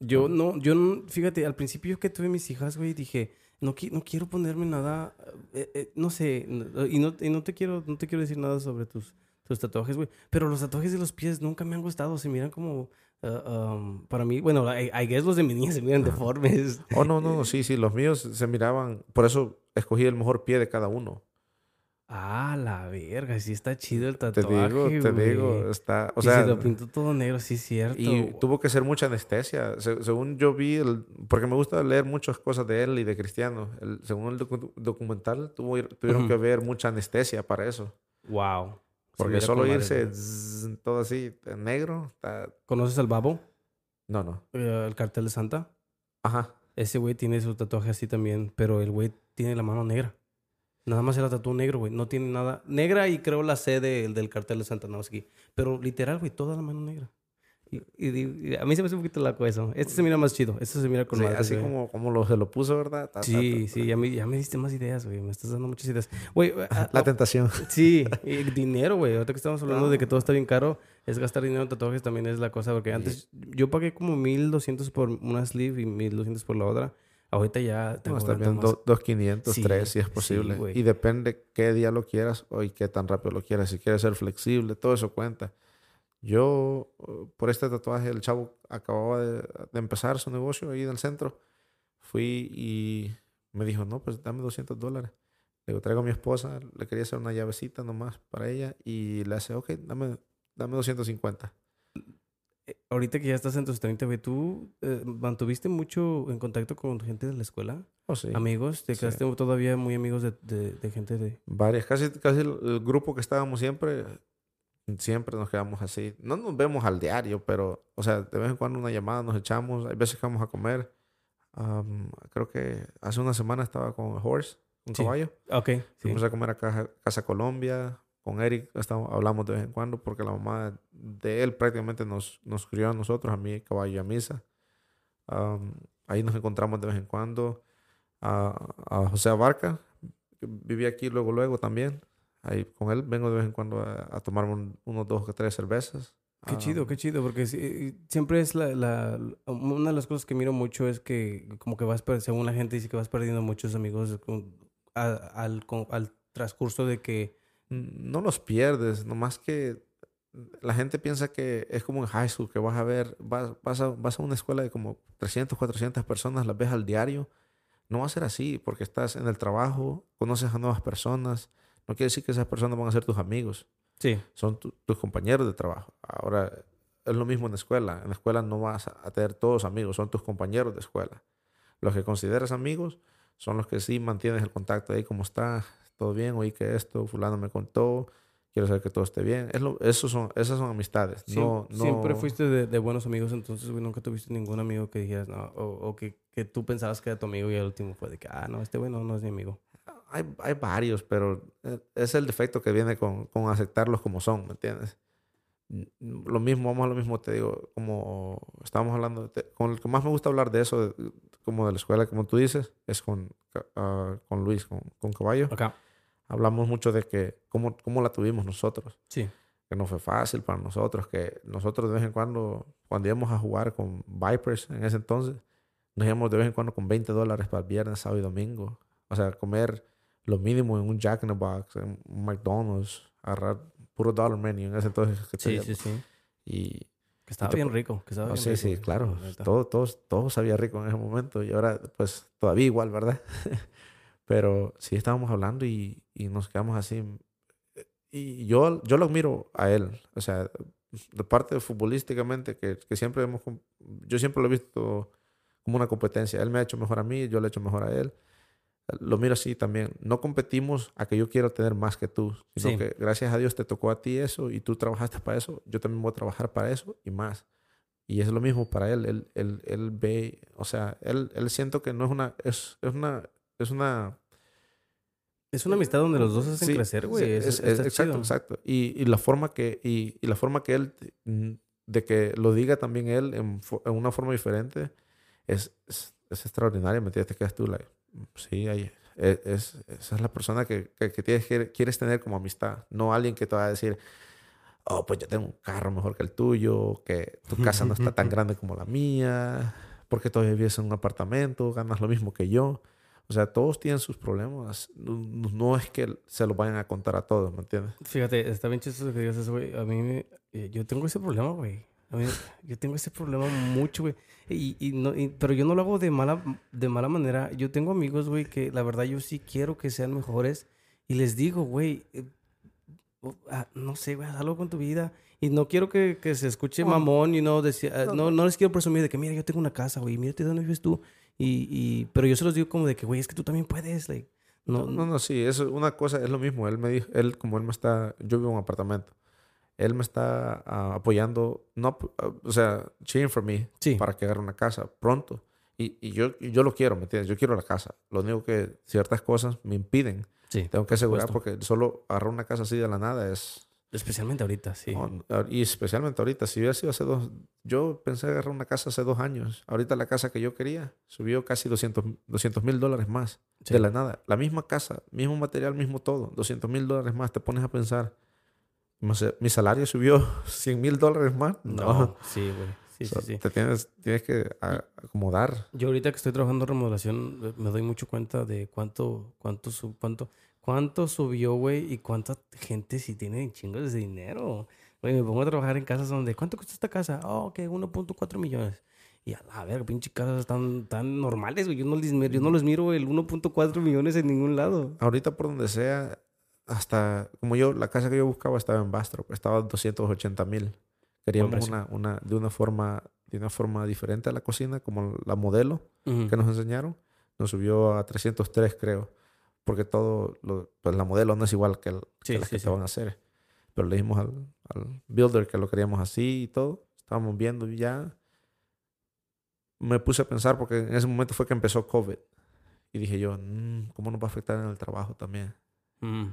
Yo no, yo no, fíjate, al principio que tuve mis hijas, güey, dije, no, qui- no quiero ponerme nada, eh, eh, no sé, y no, y no te quiero, no te quiero decir nada sobre tus, tus tatuajes, güey, pero los tatuajes de los pies nunca me han gustado, se miran como, ah, um, para mí, bueno, I, I guess los de mi [laughs] niña se miran deformes. Oh, no, no, no, sí, sí, los míos se miraban. Por eso escogí el mejor pie de cada uno. Ah, la verga, sí está chido el Te tatuaje, digo, te digo, está. O y sea, se lo pintó todo negro, sí, cierto. y tuvo que ser mucha anestesia. Se- según yo vi, el- porque me gusta leer muchas cosas de él y de Cristiano. El- según el docu- documental, tuvo, tuvieron que ver mucha anestesia para eso. Wow. Porque solo irse zzz, todo así, en negro, está- ¿Conoces al Babo? No, no. Eh, el cartel de Santa. Ajá. Ese güey tiene su tatuaje así también, pero el güey tiene la mano negra. Nada más se la tatuó negro, güey. No tiene nada. Negra y creo la C del del cartel de Santa Nowski. Pero literal, güey, toda la mano negra. Y, y- y a mí se me hace un poquito laco eso. Este se mira más chido. Este se mira con Sí, madre, así güey. como, como lo, se lo puso, ¿verdad? Ta, ta, Sí, ta, sí, ya me, ya me diste más ideas, güey. Me estás dando muchas ideas. Güey, [laughs] ah, La ah, tentación. sí, [laughs] y dinero, güey. Ahorita que estamos hablando de que todo está bien caro, es gastar dinero en tatuajes también es la cosa. Porque antes yo pagué como 1200 por una sleeve y 1200 por la otra. Ahorita ya No, tengo está bien, más- do- 2.500, Sí, 3, si es sí, posible. güey. y depende qué día lo quieras o y qué tan rápido lo quieras. Si quieres ser flexible, todo eso cuenta. Yo, eh, por este tatuaje, el chavo acababa de, de empezar su negocio ahí en el centro. Fui y me dijo, no, pues dame 200 dólares. Le digo, traigo a mi esposa, le quería hacer una llavecita nomás para ella y le hace, ok, dame, dame 250. Eh, Ahorita que ya estás en tus 30, güey, ¿tú eh, mantuviste mucho en contacto con gente de la escuela? Oh, sí. ¿Amigos? ¿Te Sí. quedaste todavía muy amigos de, de- de gente de...? Varias, casi, casi el, el grupo que estábamos siempre, Siempre nos quedamos así. No nos vemos al diario, pero, o sea, de vez en cuando una llamada nos echamos. Hay veces que vamos a comer. Creo que hace una semana estaba con Horse, un Sí. caballo. Ok, sí. Fuimos a comer a Casa, Casa Colombia. Con Eric estamos, hablamos de vez en cuando porque la mamá de él prácticamente nos, nos crió a nosotros, a mí, caballo y a Misa. Am, ahí nos encontramos de vez en cuando. A, a José Abarca, que vivía aquí luego, luego también. Ahí con él vengo de vez en cuando a, a tomar un- unos dos o tres cervezas. Qué Ah, chido, qué chido, porque sí, siempre es la, la, una de las cosas que miro mucho es que como que vas, según la gente dice que vas perdiendo muchos amigos al, con- al transcurso de que, no los pierdes, nomás que la gente piensa que es como en high school, que vas a ver, vas, vas, a, vas a una escuela de como 300, 400 personas, las ves al diario. No va a ser así, porque estás en el trabajo, conoces a nuevas personas. No quiere decir que esas personas van a ser tus amigos, sí, son tu- tus compañeros de trabajo. Ahora, es lo mismo en la escuela. En la escuela no vas a tener todos amigos, son tus compañeros de escuela. Los que consideras amigos son los que sí mantienes el contacto ahí, ¿cómo está? ¿Todo bien? Oí que esto, fulano me contó, quiero saber que todo esté bien. Es lo, esos son, esas son amistades. Siem- no, no, siempre fuiste de, de buenos amigos, entonces güey, nunca tuviste ningún amigo que dijeras, no, o, o que, que tú pensabas que era tu amigo y el último fue de que, ah, no, este güey no, no es mi amigo. Hay, hay varios, pero eh, es el defecto que viene con, con aceptarlos como son, ¿me entiendes? Mm, Lo mismo, vamos a lo mismo, te digo, como estábamos hablando, con el que más me gusta hablar de eso, de- como de la escuela, como tú dices, es con, ah, con Luis, con, con Caballo. Acá, Hablamos mucho de que cómo, cómo la tuvimos nosotros, sí, que no fue fácil para nosotros, que nosotros de vez en cuando, cuando íbamos a jugar con Vipers en ese entonces, nos íbamos de vez en cuando con 20 dólares para el viernes, sábado y domingo. O sea, comer lo mínimo en un Jack in the Box, en un McDonald's, agarrar puro dollar menu en ese entonces. que sí, te- sí, sí. Y Que estaba te bien rico, que estaba oh, bien sí, rico, sí, claro. Todo, todo, todo sabía rico en ese momento y ahora pues todavía igual, ¿verdad? [laughs] Pero sí estábamos hablando y, y nos quedamos así. Y yo, yo lo admiro a él. O sea, de parte de futbolísticamente, que, que siempre hemos... Yo siempre lo he visto como una competencia. Él me ha hecho mejor a mí, yo le he hecho mejor a él. Lo miro así también. No competimos a que yo quiero tener más que tú, sino Sí. que gracias a Dios te tocó a ti eso y tú trabajaste para eso. Yo también voy a trabajar para eso y más. Y es lo mismo para él. Él, él, él ve, o sea, él, él siento que no es una, es, es una, es una... Es una amistad donde los dos hacen Sí, crecer, güey. sí, es, es- es- exacto, chido. exacto. Y, y la forma que, y, y la forma que él, de que lo diga también él en, en una forma diferente, es, es, es extraordinaria. ¿Me entiendes? Te quedas tú, like, sí, ahí, es, es- esa es la persona que, que, que tienes, que quieres tener como amistad. No alguien que te va a decir, oh, pues yo tengo un carro mejor que el tuyo, que tu casa no está tan [laughs] grande como la mía, porque todavía vives en un apartamento, ganas lo mismo que yo. O sea, todos tienen sus problemas. No, es que se los vayan a contar a todos, ¿me entiendes? Fíjate, está bien chistoso que digas eso, güey. A mí, me- eh, yo tengo ese problema, güey. A mí, yo tengo ese problema mucho, güey. Y, y no, y- pero yo no lo hago de mala, de mala manera. Yo tengo amigos, güey, que la verdad yo sí quiero que sean mejores. Y les digo, güey, eh, oh, ah, no sé, güey, haz algo con tu vida. Y no quiero que, que se escuche mamón y no, decir, ah, no, no, les quiero presumir de que, mira, yo tengo una casa, güey, mírate dónde vives tú. Y, y, pero yo se los digo como de que, güey, es que tú también puedes, like, no, No, no, no, sí, eso una cosa es lo mismo. Él me dijo, él como él me está, yo vivo en un apartamento. Él me está ah, apoyando, no, ah, o sea, cheering for me Sí. para que agarre una casa pronto. Y, y yo, yo lo quiero, ¿me entiendes? Yo quiero la casa. Lo único que ciertas cosas me impiden. Sí, Tengo que asegurar porque solo agarrar una casa así de la nada es... especialmente ahorita, sí. no, y especialmente ahorita, si hubiera sido hace dos... Yo pensé agarrar una casa hace dos años. Ahorita la casa que yo quería subió casi 200 mil dólares más. Sí. De la nada. La misma casa, mismo material, mismo todo. 200 mil dólares más. Te pones a pensar. Mi salario subió [laughs] 100 mil dólares más. No, sí, güey. Sí, O sea, sí, sí. Te tienes, tienes que acomodar. Yo ahorita que estoy trabajando en remodelación me doy mucho cuenta de cuánto, cuánto, su- cuánto, cuánto subió, güey, y cuánta gente sí tiene chingos de dinero. Güey, me pongo a trabajar en casas donde, ¿cuánto cuesta esta casa? Oh, ok, 1.4 millones. Y a la verga, pinche casas tan, tan normales, güey. Yo no les, miro- yo no les miro el 1.4 millones en ningún lado. Ahorita por donde sea, hasta como yo, la casa que yo buscaba estaba en Bastrop, estaba a 280 mil. Queríamos una, una, de una forma, de una forma diferente a la cocina, como la modelo Ujú. que nos enseñaron. Nos subió a 303, creo. Porque todo, lo- pues la modelo no es igual que, el- que Sí, las sí, que sí. te van a hacer. Pero le dijimos al, al builder que lo queríamos así y todo. Estábamos viendo y ya. Me puse a pensar porque en ese momento fue que empezó COVID. Y dije yo, "Mm, ¿cómo nos va a afectar en el trabajo también? Mm.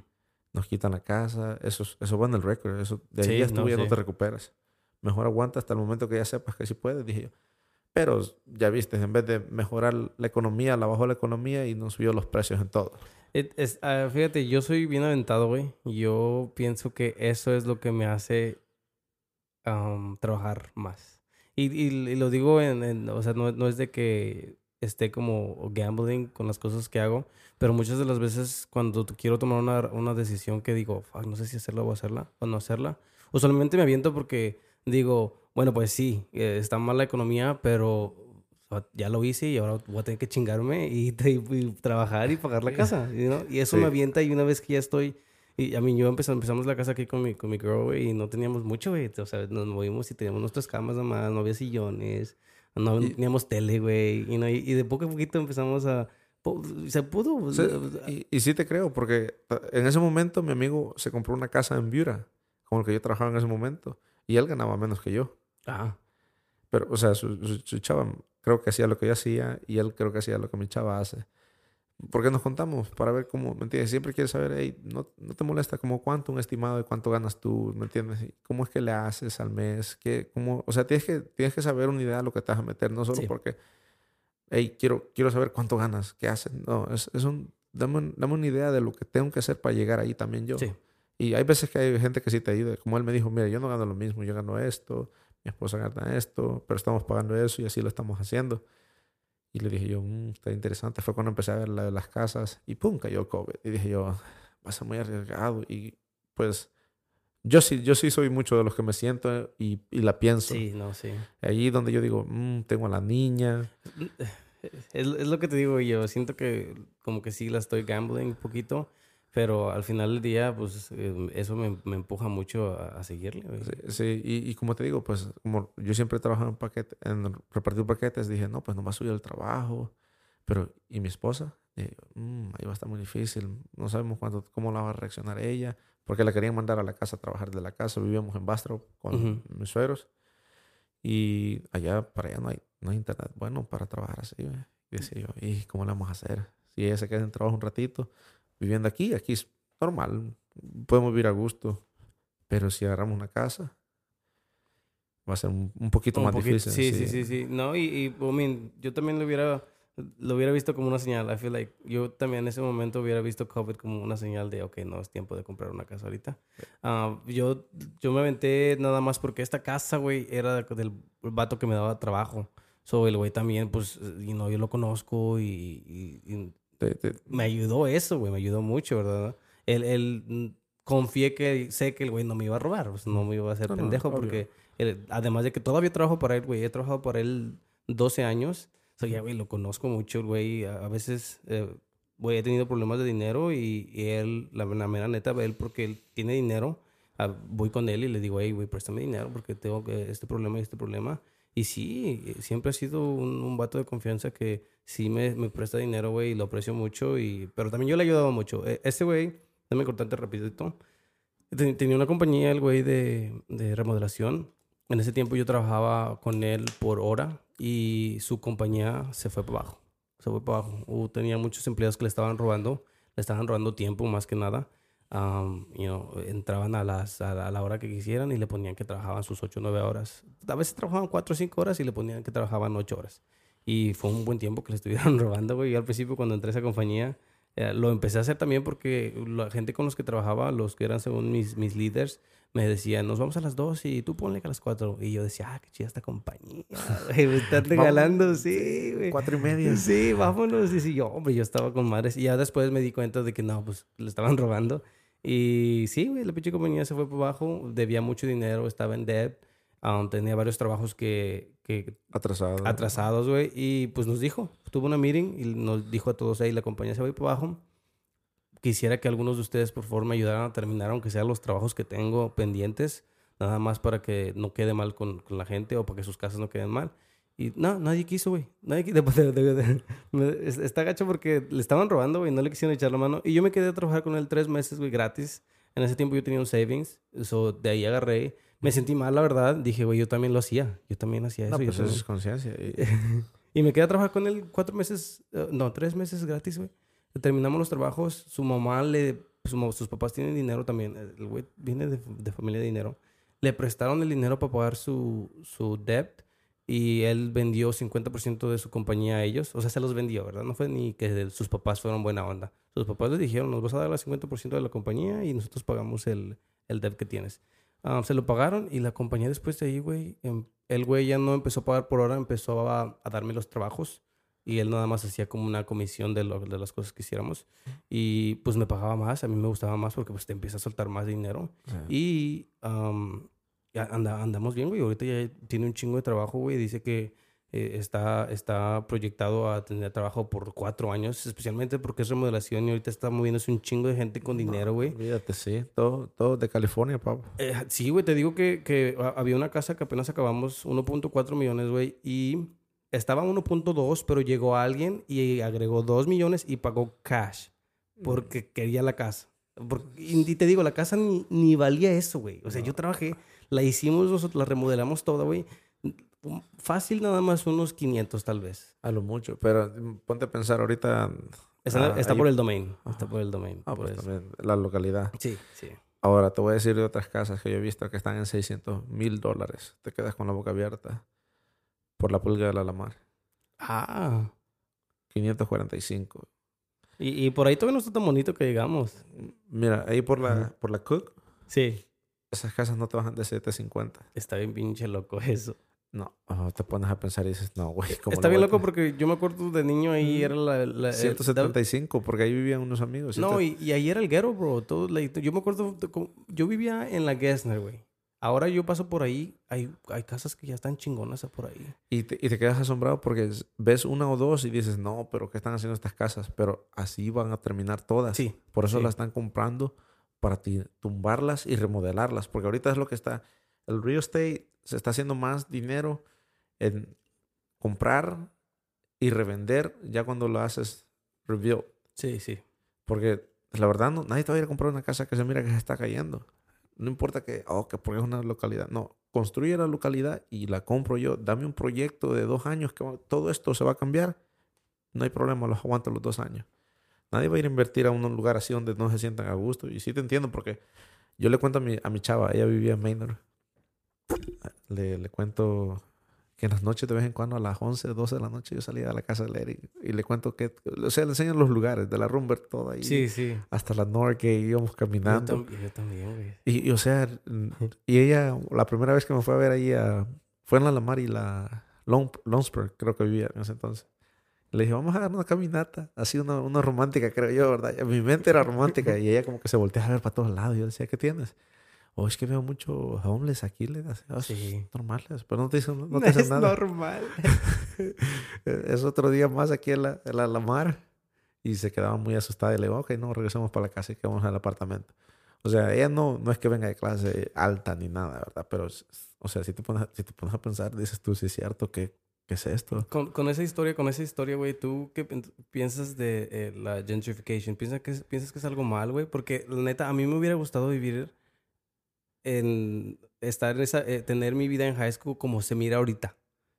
Nos quitan la casa. Eso, es- eso va en el récord. Eso, de ahí Sí, ya estuvo, no, ya no te recuperas. Mejor aguanta hasta el momento que ya sepas que sí puedes, dije yo. Pero ya viste, en vez de mejorar la economía, la bajó la economía y nos subió los precios en todo. It- ah, fíjate, yo soy bien aventado, güey. Yo pienso que eso es lo que me hace trabajar más. Y, y- y lo digo en, en- o sea, no, no es de que esté como gambling con las cosas que hago, pero muchas de las veces cuando quiero tomar una, una decisión que digo, "Fuck, no sé si hacerla o hacerla o no hacerla, usualmente me aviento porque digo, bueno, pues sí, eh, está mal la economía, pero ya lo hice y ahora voy a tener que chingarme y, y trabajar y pagar la casa, [laughs] know? Y eso Sí. me avienta y una vez que ya estoy... Y a mí yo empezamos, empezamos la casa aquí con mi, con mi girl, güey, y no teníamos mucho, güey. O sea, nos movimos y teníamos nuestras camas nada más, no había sillones, no Y- teníamos tele, güey. you know, y, y de poco a poquito empezamos a... po- Se pudo. Y, y sí te creo, porque en ese momento mi amigo se compró una casa en Viura, con el que yo trabajaba en ese momento, y él ganaba menos que yo. Ah, Pero, o sea, su, su- su chava creo que hacía lo que yo hacía y él creo que hacía lo que mi chava hace. Porque nos contamos para ver cómo, ¿me entiendes? Siempre quieres saber, hey, no, no te molesta como cuánto, un estimado de cuánto ganas tú, ¿me entiendes? ¿Cómo es que le haces al mes? ¿Qué, cómo? O sea, tienes que, tienes que saber una idea de lo que te vas a meter, no solo Sí. porque, hey, quiero, quiero saber cuánto ganas, qué haces. No, es, es un, dame, un- dame una idea de lo que tengo que hacer para llegar ahí también yo. sí. Y hay veces que hay gente que sí te ayuda. Como él me dijo, mira, yo no gano lo mismo, yo gano esto, mi esposa gana esto, pero estamos pagando eso y así lo estamos haciendo. Y le dije yo, "Mm, está interesante. Fue cuando empecé a ver la de las casas y pum, cayó COVID. Y dije yo, va a ser muy arriesgado. Y pues yo sí, yo sí soy mucho de los que me siento y, y la pienso. Sí, no, sí. Allí donde yo digo, "Mm, tengo a la niña. Es, es lo que te digo yo. Siento que como que sí la estoy gambling un poquito. Pero al final del día, pues eh, eso me, me empuja mucho a, a seguirle. Sí, sí, y, y como te digo, pues como yo siempre he trabajado en, paquete, en repartir paquetes, dije, no, pues no va a subir el trabajo. Pero, ¿y mi esposa? Dije, "Mm, ahí va a estar muy difícil. No sabemos cuánto, cómo la va a reaccionar ella. Porque la querían mandar a la casa a trabajar de la casa. Vivíamos en Bastrop con Ujú. mis suegros. Y allá, para allá no hay, no hay internet bueno para trabajar así. güey. Y decía yo, ¿y cómo le vamos a hacer? Si ella se queda en trabajo un ratito, viviendo aquí, aquí es normal. Podemos vivir a gusto. Pero si agarramos una casa, va a ser un, un poquito Un más poquito- difícil. Sí, sí, sí, sí. No, y, y I mean, yo también lo hubiera, lo hubiera visto como una señal. I feel like yo también en ese momento hubiera visto COVID como una señal de, ok, no es tiempo de comprar una casa ahorita. Ah, yo, yo me aventé nada más porque esta casa, güey, era del vato que me daba trabajo. So, el güey también, pues, y no, yo lo conozco y, y- y Te- te- me ayudó eso, güey, me ayudó mucho, ¿verdad? Él, él mm, confié que sé que el güey no me iba a robar, pues, no me iba a hacer No, no, pendejo, obvio. porque él- además de que todavía trabajo para él, güey, he trabajado para él 12 años, o sea, ya, güey, lo conozco mucho, el güey, a, a veces, eh, güey, he tenido problemas de dinero y, y él, la, la mera neta, él, porque él tiene dinero, ah, voy con él y le digo, hey, güey, préstame dinero porque tengo este problema y este problema. Y sí, eh, siempre ha sido un, un vato de confianza que sí me, presta dinero, güey, y lo aprecio mucho. Y, pero también yo le he ayudado mucho. Este güey, déjame cortarte rapidito. Ten- Tenía una compañía, el güey, de, de remodelación. En ese tiempo yo trabajaba con él por hora y su compañía se fue para abajo. Se fue para abajo. Tenía muchos empleados que le estaban robando. Le estaban robando tiempo más que nada. Um, you know, entraban a, las, a, la, hora que quisieran y le ponían que trabajaban sus 8 o 9 horas. A veces trabajaban 4 o 5 horas y le ponían que trabajaban 8 horas. Y fue un buen tiempo que le estuvieron [laughs] robando, güey. Yo al principio cuando entré a esa compañía eh, lo empecé a hacer también porque la gente con los que trabajaba, los que eran según mis, mis líderes, me decían, nos vamos a las 2 y tú ponle que a las 4. Y yo decía, ah, qué chida esta compañía, güey. Me están [laughs] regalando, sí, güey. Cuatro y media. Sí, vámonos. Y sí, yo, hombre, yo estaba con madres. Y ya después me di cuenta de que no, pues le estaban [laughs] robando. Y sí, güey, la pinche compañía se fue por abajo. Debía mucho dinero, estaba en debt. um, tenía varios trabajos que, que Atrasado. atrasados, güey. Y pues nos dijo, tuvo una meeting y nos dijo a todos ahí, la compañía se va a ir por abajo. Quisiera que algunos de ustedes, por favor, me ayudaran a terminar, aunque sean los trabajos que tengo pendientes, nada más para que no quede mal con, con la gente o para que sus casas no queden mal. Y no, nadie quiso, güey. Nadie quiso. [laughs] de- de- de- Está gacho porque le estaban robando, güey. No le quisieron echar la mano. Y yo me quedé a trabajar con él tres meses, güey, gratis. En ese tiempo yo tenía un savings, so de ahí agarré. Me sentí mal, la verdad. Dije, güey, yo también lo hacía. Yo también hacía eso. No, yo pues eso es conciencia. [laughs] Y- me quedé a trabajar con él cuatro meses, eh, no, tres meses gratis, güey. Terminamos los trabajos. Su mamá le. su sus papás tienen dinero también. El güey viene de, de familia de dinero. Le prestaron el dinero para pagar su, su debt. Y él vendió 50% de su compañía a ellos. O sea, se los vendió, ¿verdad? No fue ni que sus papás fueron buena onda. Sus papás le dijeron, nos vas a dar el 50% de la compañía y nosotros pagamos el, el debt que tienes. Ah, se lo pagaron y la compañía después de ahí, güey, em- el güey ya no empezó a pagar por hora, empezó a, a darme los trabajos y él nada más hacía como una comisión de, lo- de las cosas que hiciéramos y pues me pagaba más, a mí me gustaba más porque pues te empieza a soltar más dinero sea, y ya anda- andamos bien, güey, ahorita ya tiene un chingo de trabajo, güey, dice que eh, está, está proyectado a tener trabajo por cuatro años, especialmente porque es remodelación y ahorita está moviéndose un chingo de gente con dinero, güey. Olvídate, sí. Todo, todo de California, papá. Eh, sí, güey, te digo que, que ha- había una casa que apenas acabamos, 1.4 millones, güey, y estaba 1.2, pero llegó alguien y agregó 2 millones y pagó cash porque quería la casa. Porque- y te digo, la casa ni, ni valía eso, güey. O sea, yo trabajé, la hicimos nosotros, la remodelamos toda, güey. Fácil nada más unos 500 tal vez. A lo mucho. Pero mm, ponte a pensar ahorita. Está, ah, está ahí- por el domain. Está por el domain. Ah, por pues también la localidad. Sí, sí. Ahora te voy a decir de otras casas que yo he visto que están en 600 mil dólares. Te quedas con la boca abierta por la pulga de la Lamar. Ah. 545. Y, y por ahí todavía no está tan bonito que llegamos. Mira, ahí por la, por la Cook, Sí. Esas casas no te bajan de 750. Está bien pinche loco eso. No, oh, te pones a pensar y dices, no, güey. ¿cómo Está le bien loco porque yo me acuerdo de niño ahí era la... la- el- 175, porque ahí vivían unos amigos. No, y, y ahí era el ghetto, bro. Todo, like, yo me acuerdo... yo vivía en la Gessner, güey. Ahora yo paso por ahí. Hay, hay casas que ya están chingonas por ahí. Y te, y te quedas asombrado porque es- ves una o dos y dices, no, pero ¿qué están haciendo estas casas? Pero así van a terminar todas. Sí. Por eso sí. las están comprando para tumbarlas y remodelarlas. Porque ahorita es lo que está. El real estate se está haciendo más dinero en comprar y revender ya cuando lo haces rebuild. Sí, sí. Porque la verdad, no, nadie te va a ir a comprar una casa que se mira que se está cayendo. No importa que, oh, que porque es una localidad. No, construye la localidad y la compro yo. Dame un proyecto de dos años que todo esto se va a cambiar. No hay problema, los aguanto los dos años. Nadie va a ir a invertir a un lugar así donde no se sientan a gusto. Y sí te entiendo porque yo le cuento a mi, a mi chava, ella vivía en Maynard. Le, le cuento que en las noches de vez en cuando a las 11, 12 de la noche yo salía a la casa de leer y, le cuento que, o sea, le enseño los lugares de la Rumber toda ahí Sí, sí. hasta la Norgate íbamos Yo, caminando. yo también, güey. Y, y, o sea, y ella, la primera vez que me fue a ver ahí, a- fue en la Lamar y la Lonesburg, creo que vivía en ese entonces. Le dije, vamos a dar una caminata, así una, una romántica, creo yo, ¿verdad? Mi mente era romántica y ella como que se voltea a ver para todos lados. Yo decía, ¿qué tienes? Oh, es que veo muchos homeless aquí, le "Oh, Sí. normales, pero no te dicen, no [laughs] te dicen es nada. normal. [laughs] es otro día más aquí en la, en la Lamar. Y se quedaba muy asustada. Y le digo, ok, no, regresamos para la casa y que vamos al apartamento. O sea, ella no, no es que venga de clase alta ni nada, ¿verdad? Pero, es- o sea, si te pones, si te pones a pensar, dices tú, sí es cierto, ¿qué, qué es esto? Con, con esa historia, con esa historia, güey, ¿tú qué piensas de eh, la gentrification? ¿Piensas que, ¿Piensas que es algo mal, güey? Porque, la neta, a mí me hubiera gustado vivir en... Estar en esa... eh, tener mi vida en high school como se mira ahorita.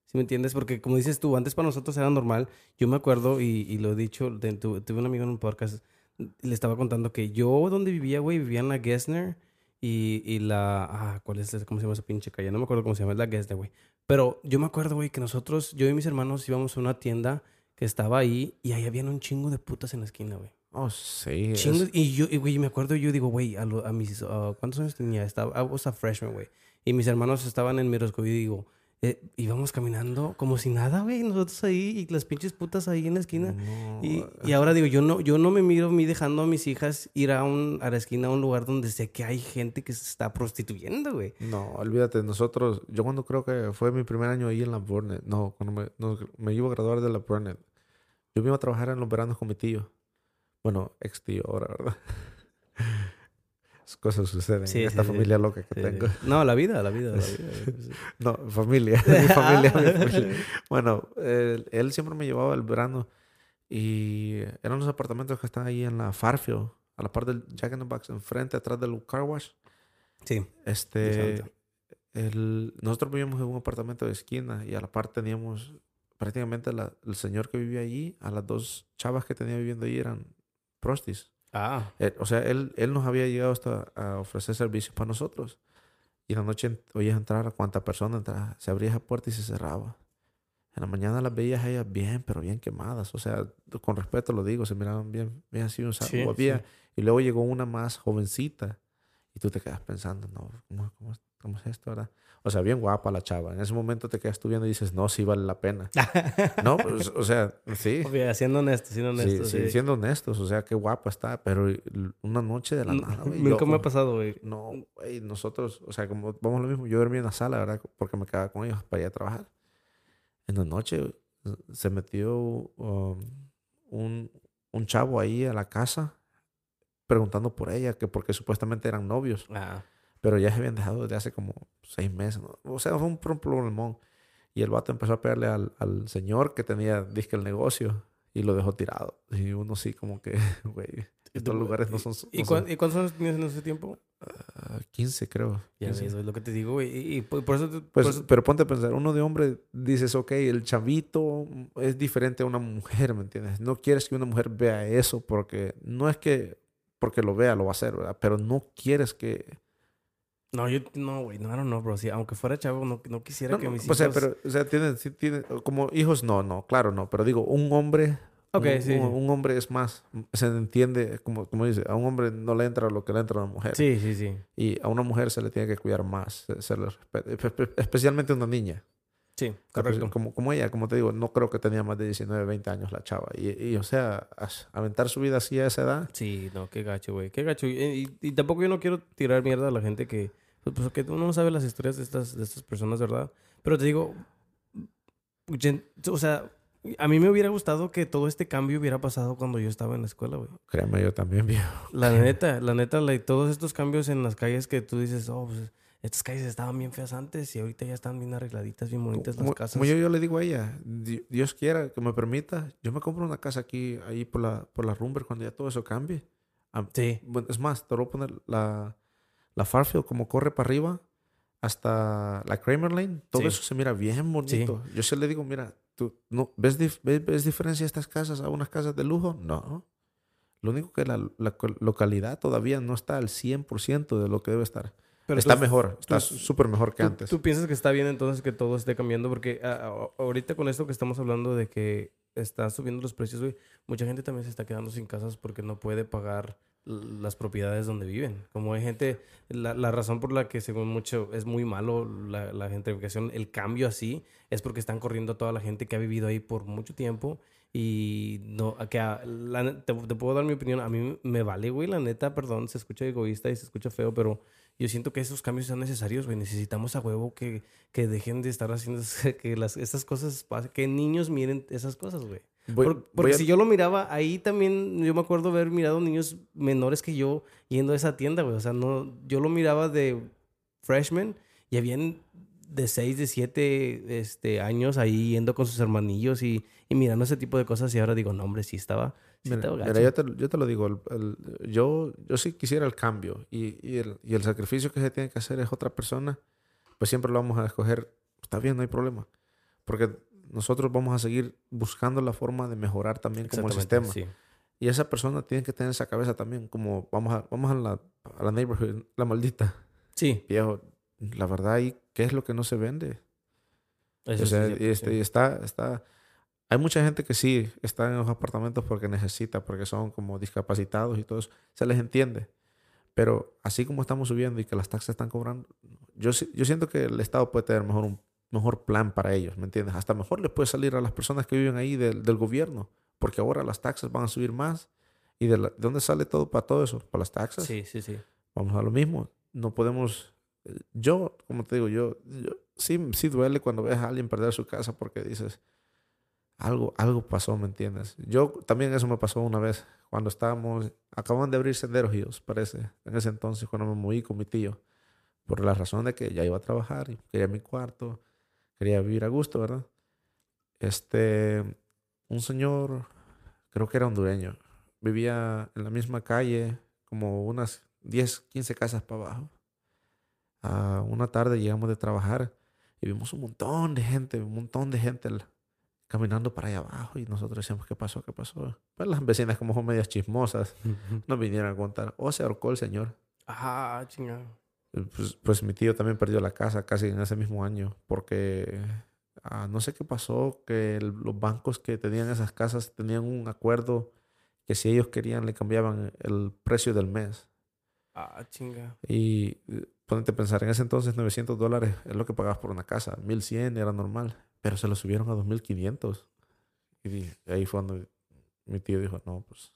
¿Sí me entiendes? Porque, como dices tú, antes para nosotros era normal. Yo me acuerdo, y, y lo he dicho, de- tu- tuve un amigo en un podcast, le estaba contando que yo donde vivía, güey, vivía en la Gessner y, y la... Ah, ¿cuál es? esa- ¿Cómo se llama esa pinche calle? No me acuerdo cómo se llama, es la Gessner, güey. Pero yo me acuerdo, güey, que nosotros, yo y mis hermanos íbamos a una tienda que estaba ahí y ahí habían un chingo de putas en la esquina, güey. Oh, sí. es- Chingos. Y yo, güey, me acuerdo, yo digo, güey, a, a mis, ah, ¿cuántos años tenía? Estaba, I was a freshman, güey. Y mis hermanos estaban en school y digo, eh, íbamos caminando como si nada, güey, nosotros ahí y las pinches putas ahí en la esquina. no, Y, y ahora digo, yo no, yo no me miro a mí dejando a mis hijas ir a, un, a la esquina a un lugar donde sé que hay gente que se está prostituyendo, güey. No, olvídate, nosotros, yo cuando creo que fue mi primer año ahí en la Burnett, no, cuando me, no, me iba a graduar de la Burnett, yo me iba a trabajar en los veranos con mi tío. Bueno, ex tío ahora, ¿verdad? [laughs] Cosas suceden Sí, en esta sí, sí. familia loca que tengo. No, la vida, la vida, la. [laughs] No, familia, [laughs] mi familia, mi familia. [laughs] Bueno, él, él siempre me llevaba el verano y eran los apartamentos que están ahí en la Farfield, a la par del Jack in the Box, enfrente, atrás del car wash. Sí. Este, el, nosotros vivíamos en un apartamento de esquina y a la par teníamos prácticamente la- el señor que vivía allí, a las dos chavas que tenía viviendo allí eran prostis. Ah, Eh, o sea, él, él nos había llegado hasta a ofrecer servicios para nosotros. Y en la noche oías entrar a cuánta persona entraba. Se abría esa puerta y se cerraba. En la mañana las veías a ellas bien, pero bien quemadas. O sea, con respeto lo digo, se miraban bien, bien así un Sí. Y luego llegó una más jovencita. Y tú te quedas pensando, no, ¿cómo, cómo, cómo es esto, verdad? O sea, bien guapa la chava. En ese momento te quedas tú viendo y dices, no, sí vale la pena. [laughs] no, pues, o sea, sí. obvio, siendo honesto, siendo Sí, honesto. sí, sí. siendo honestos, o sea, qué guapa está, pero una noche de la nada, güey. [laughs] Nunca yo- me ha pasado, güey. No, güey, nosotros, o sea, como vamos lo mismo, yo dormí en la sala, ¿verdad? Porque me quedaba con ellos para ir a trabajar. En la noche se metió um, un, un chavo ahí a la casa preguntando por ella, que porque supuestamente eran novios, Ah, pero ya se habían dejado desde hace como seis meses. ¿no? O sea, fue un pro- problemón. Y el vato empezó a pegarle al, al señor que tenía, disque el negocio, y lo dejó tirado. Y uno sí, como que, [laughs] güey, estos lugares no son... ¿Y, no cuán- son- ¿Y cuántos años en ese tiempo? ah, 15, creo. Ya 15. ves, es lo que te digo, güey. Y, y por por eso... te- por Pues, eso- pero ponte a pensar, uno de hombre dices, ok, el chavito es diferente a una mujer, ¿me entiendes? No quieres que una mujer vea eso porque no es que porque lo vea lo va a hacer, ¿verdad? Pero no quieres que... No, yo... No, güey. No, I don't know, bro. Sí, aunque fuera chavo, no, no quisiera No, que no, mis o sea, hijos... pero, o sea, tienen, tienen, como hijos, no, no, claro, no, pero digo, un hombre... Ok, un, sí. Un, un hombre es más, se entiende, como, como dice, a un hombre no le entra lo que le entra a una mujer. Sí, sí, sí. Y a una mujer se le tiene que cuidar más, se, se le respeta, espe- espe- especialmente a una niña. Sí, pues, correcto. Como, como ella, como te digo, no creo que tenía más de 19, 20 años la chava. Y, y, o sea, aventar su vida así a esa edad. Sí, no, qué gacho, güey. Qué gacho. Y, y- y tampoco yo no quiero tirar mierda a la gente que... Pues, pues, que uno no sabe las historias de estas, de estas personas, ¿verdad? Pero te digo... O sea, a mí me hubiera gustado que todo este cambio hubiera pasado cuando yo estaba en la escuela, güey. Créeme, yo también, [laughs] viejo. La neta, la neta, like, todos estos cambios en las calles que tú dices, oh, pues, estas calles estaban bien feas antes y ahorita ya están bien arregladitas, bien bonitas Como, las casas. como yo, yo le digo a ella, "Di- Dios quiera que me permita, yo me compro una casa aquí, ahí por la, por la Rumber cuando ya todo eso cambie. Sí, es más, te voy a poner la, la Farfield como corre para arriba hasta la Kramer Lane. Todo Sí. eso se mira bien bonito. Yo se le digo, mira, ¿tú no, ves, dif- ves, ves diferencia estas casas a unas casas de lujo? No. Lo único que la, la localidad todavía no está al 100% de lo que debe estar. Pero está tú- mejor, está súper mejor que ¿Tú, antes. tú piensas que está bien entonces que todo esté cambiando? Porque ah, ah, ahorita con esto que estamos hablando de que están subiendo los precios, güey, mucha gente también se está quedando sin casas porque no puede pagar las propiedades donde viven. Como hay gente, la, la razón por la que según mucho es muy malo la, la gentrificación, el cambio así, es porque están corriendo a toda la gente que ha vivido ahí por mucho tiempo y no, a que a- la te, te puedo dar mi opinión, a mí me vale, güey, la neta, perdón, se escucha egoísta y se escucha feo, pero yo siento que esos cambios son necesarios, güey. Necesitamos a huevo que, que dejen de estar haciendo [laughs] que las, estas cosas pasen, que niños miren esas cosas, güey. Voy- porque a- si yo lo miraba, ahí también yo me acuerdo haber mirado niños menores que yo yendo a esa tienda, güey. O sea, no, yo lo miraba de freshman y habían de 6, de 7 este, años ahí yendo con sus hermanillos y, y mirando ese tipo de cosas. Y ahora digo, no, hombre, sí estaba. Sí Mira, yo, te, yo te lo digo, el- el- yo, yo sí quisiera el cambio y, y el, y el sacrificio que se tiene que hacer es otra persona, pues siempre lo vamos a escoger, está bien, no hay problema, porque nosotros vamos a seguir buscando la forma de mejorar también como el sistema. Sí. Y esa persona tiene que tener esa cabeza también, como vamos a, vamos a la, a la neighborhood, la maldita, Sí, viejo, la verdad, ¿y qué es lo que no se vende? eso O sí sea, cierto, y este, sí. y está, está... Hay mucha gente que sí está en los apartamentos porque necesita, porque son como discapacitados y todo eso. Se les entiende. Pero así como estamos subiendo y que las taxas están cobrando, yo, yo siento que el Estado puede tener mejor un mejor plan para ellos, ¿me entiendes? Hasta mejor les puede salir a las personas que viven ahí del, del gobierno, porque ahora las taxas van a subir más. ¿Y de, la- de dónde sale todo para todo eso? ¿Para las taxas? Sí, sí, sí. Vamos a lo mismo. No podemos. Yo, como te digo, yo, yo- sí, sí duele cuando ves a alguien perder su casa porque dices algo, algo pasó, ¿me entiendes? Yo también eso me pasó una vez cuando estábamos, acaban de abrir Senderos Hills, parece, en ese entonces cuando me moví con mi tío, por la razón de que ya iba a trabajar y quería mi cuarto, quería vivir a gusto, ¿verdad? Este, un señor, creo que era hondureño, vivía en la misma calle como unas 10, 15 casas para abajo. A una tarde llegamos de trabajar y vimos un montón de gente, un montón de gente caminando para allá abajo y nosotros decíamos, ¿qué pasó? ¿Qué pasó? Pues las vecinas como son medias chismosas nos vinieron a contar, oh, se ahorcó el señor. ah, chingado. Pues, pues mi tío también perdió la casa casi en ese mismo año porque ah, no sé qué pasó, que el- los bancos que tenían esas casas tenían un acuerdo que si ellos querían le cambiaban el precio del mes. Ah, chinga. Y eh, ponete a pensar, en ese entonces 900 dólares es lo que pagabas por una casa, 1100 era normal, pero se lo subieron a 2500. Y ahí fue cuando mi tío dijo, no, pues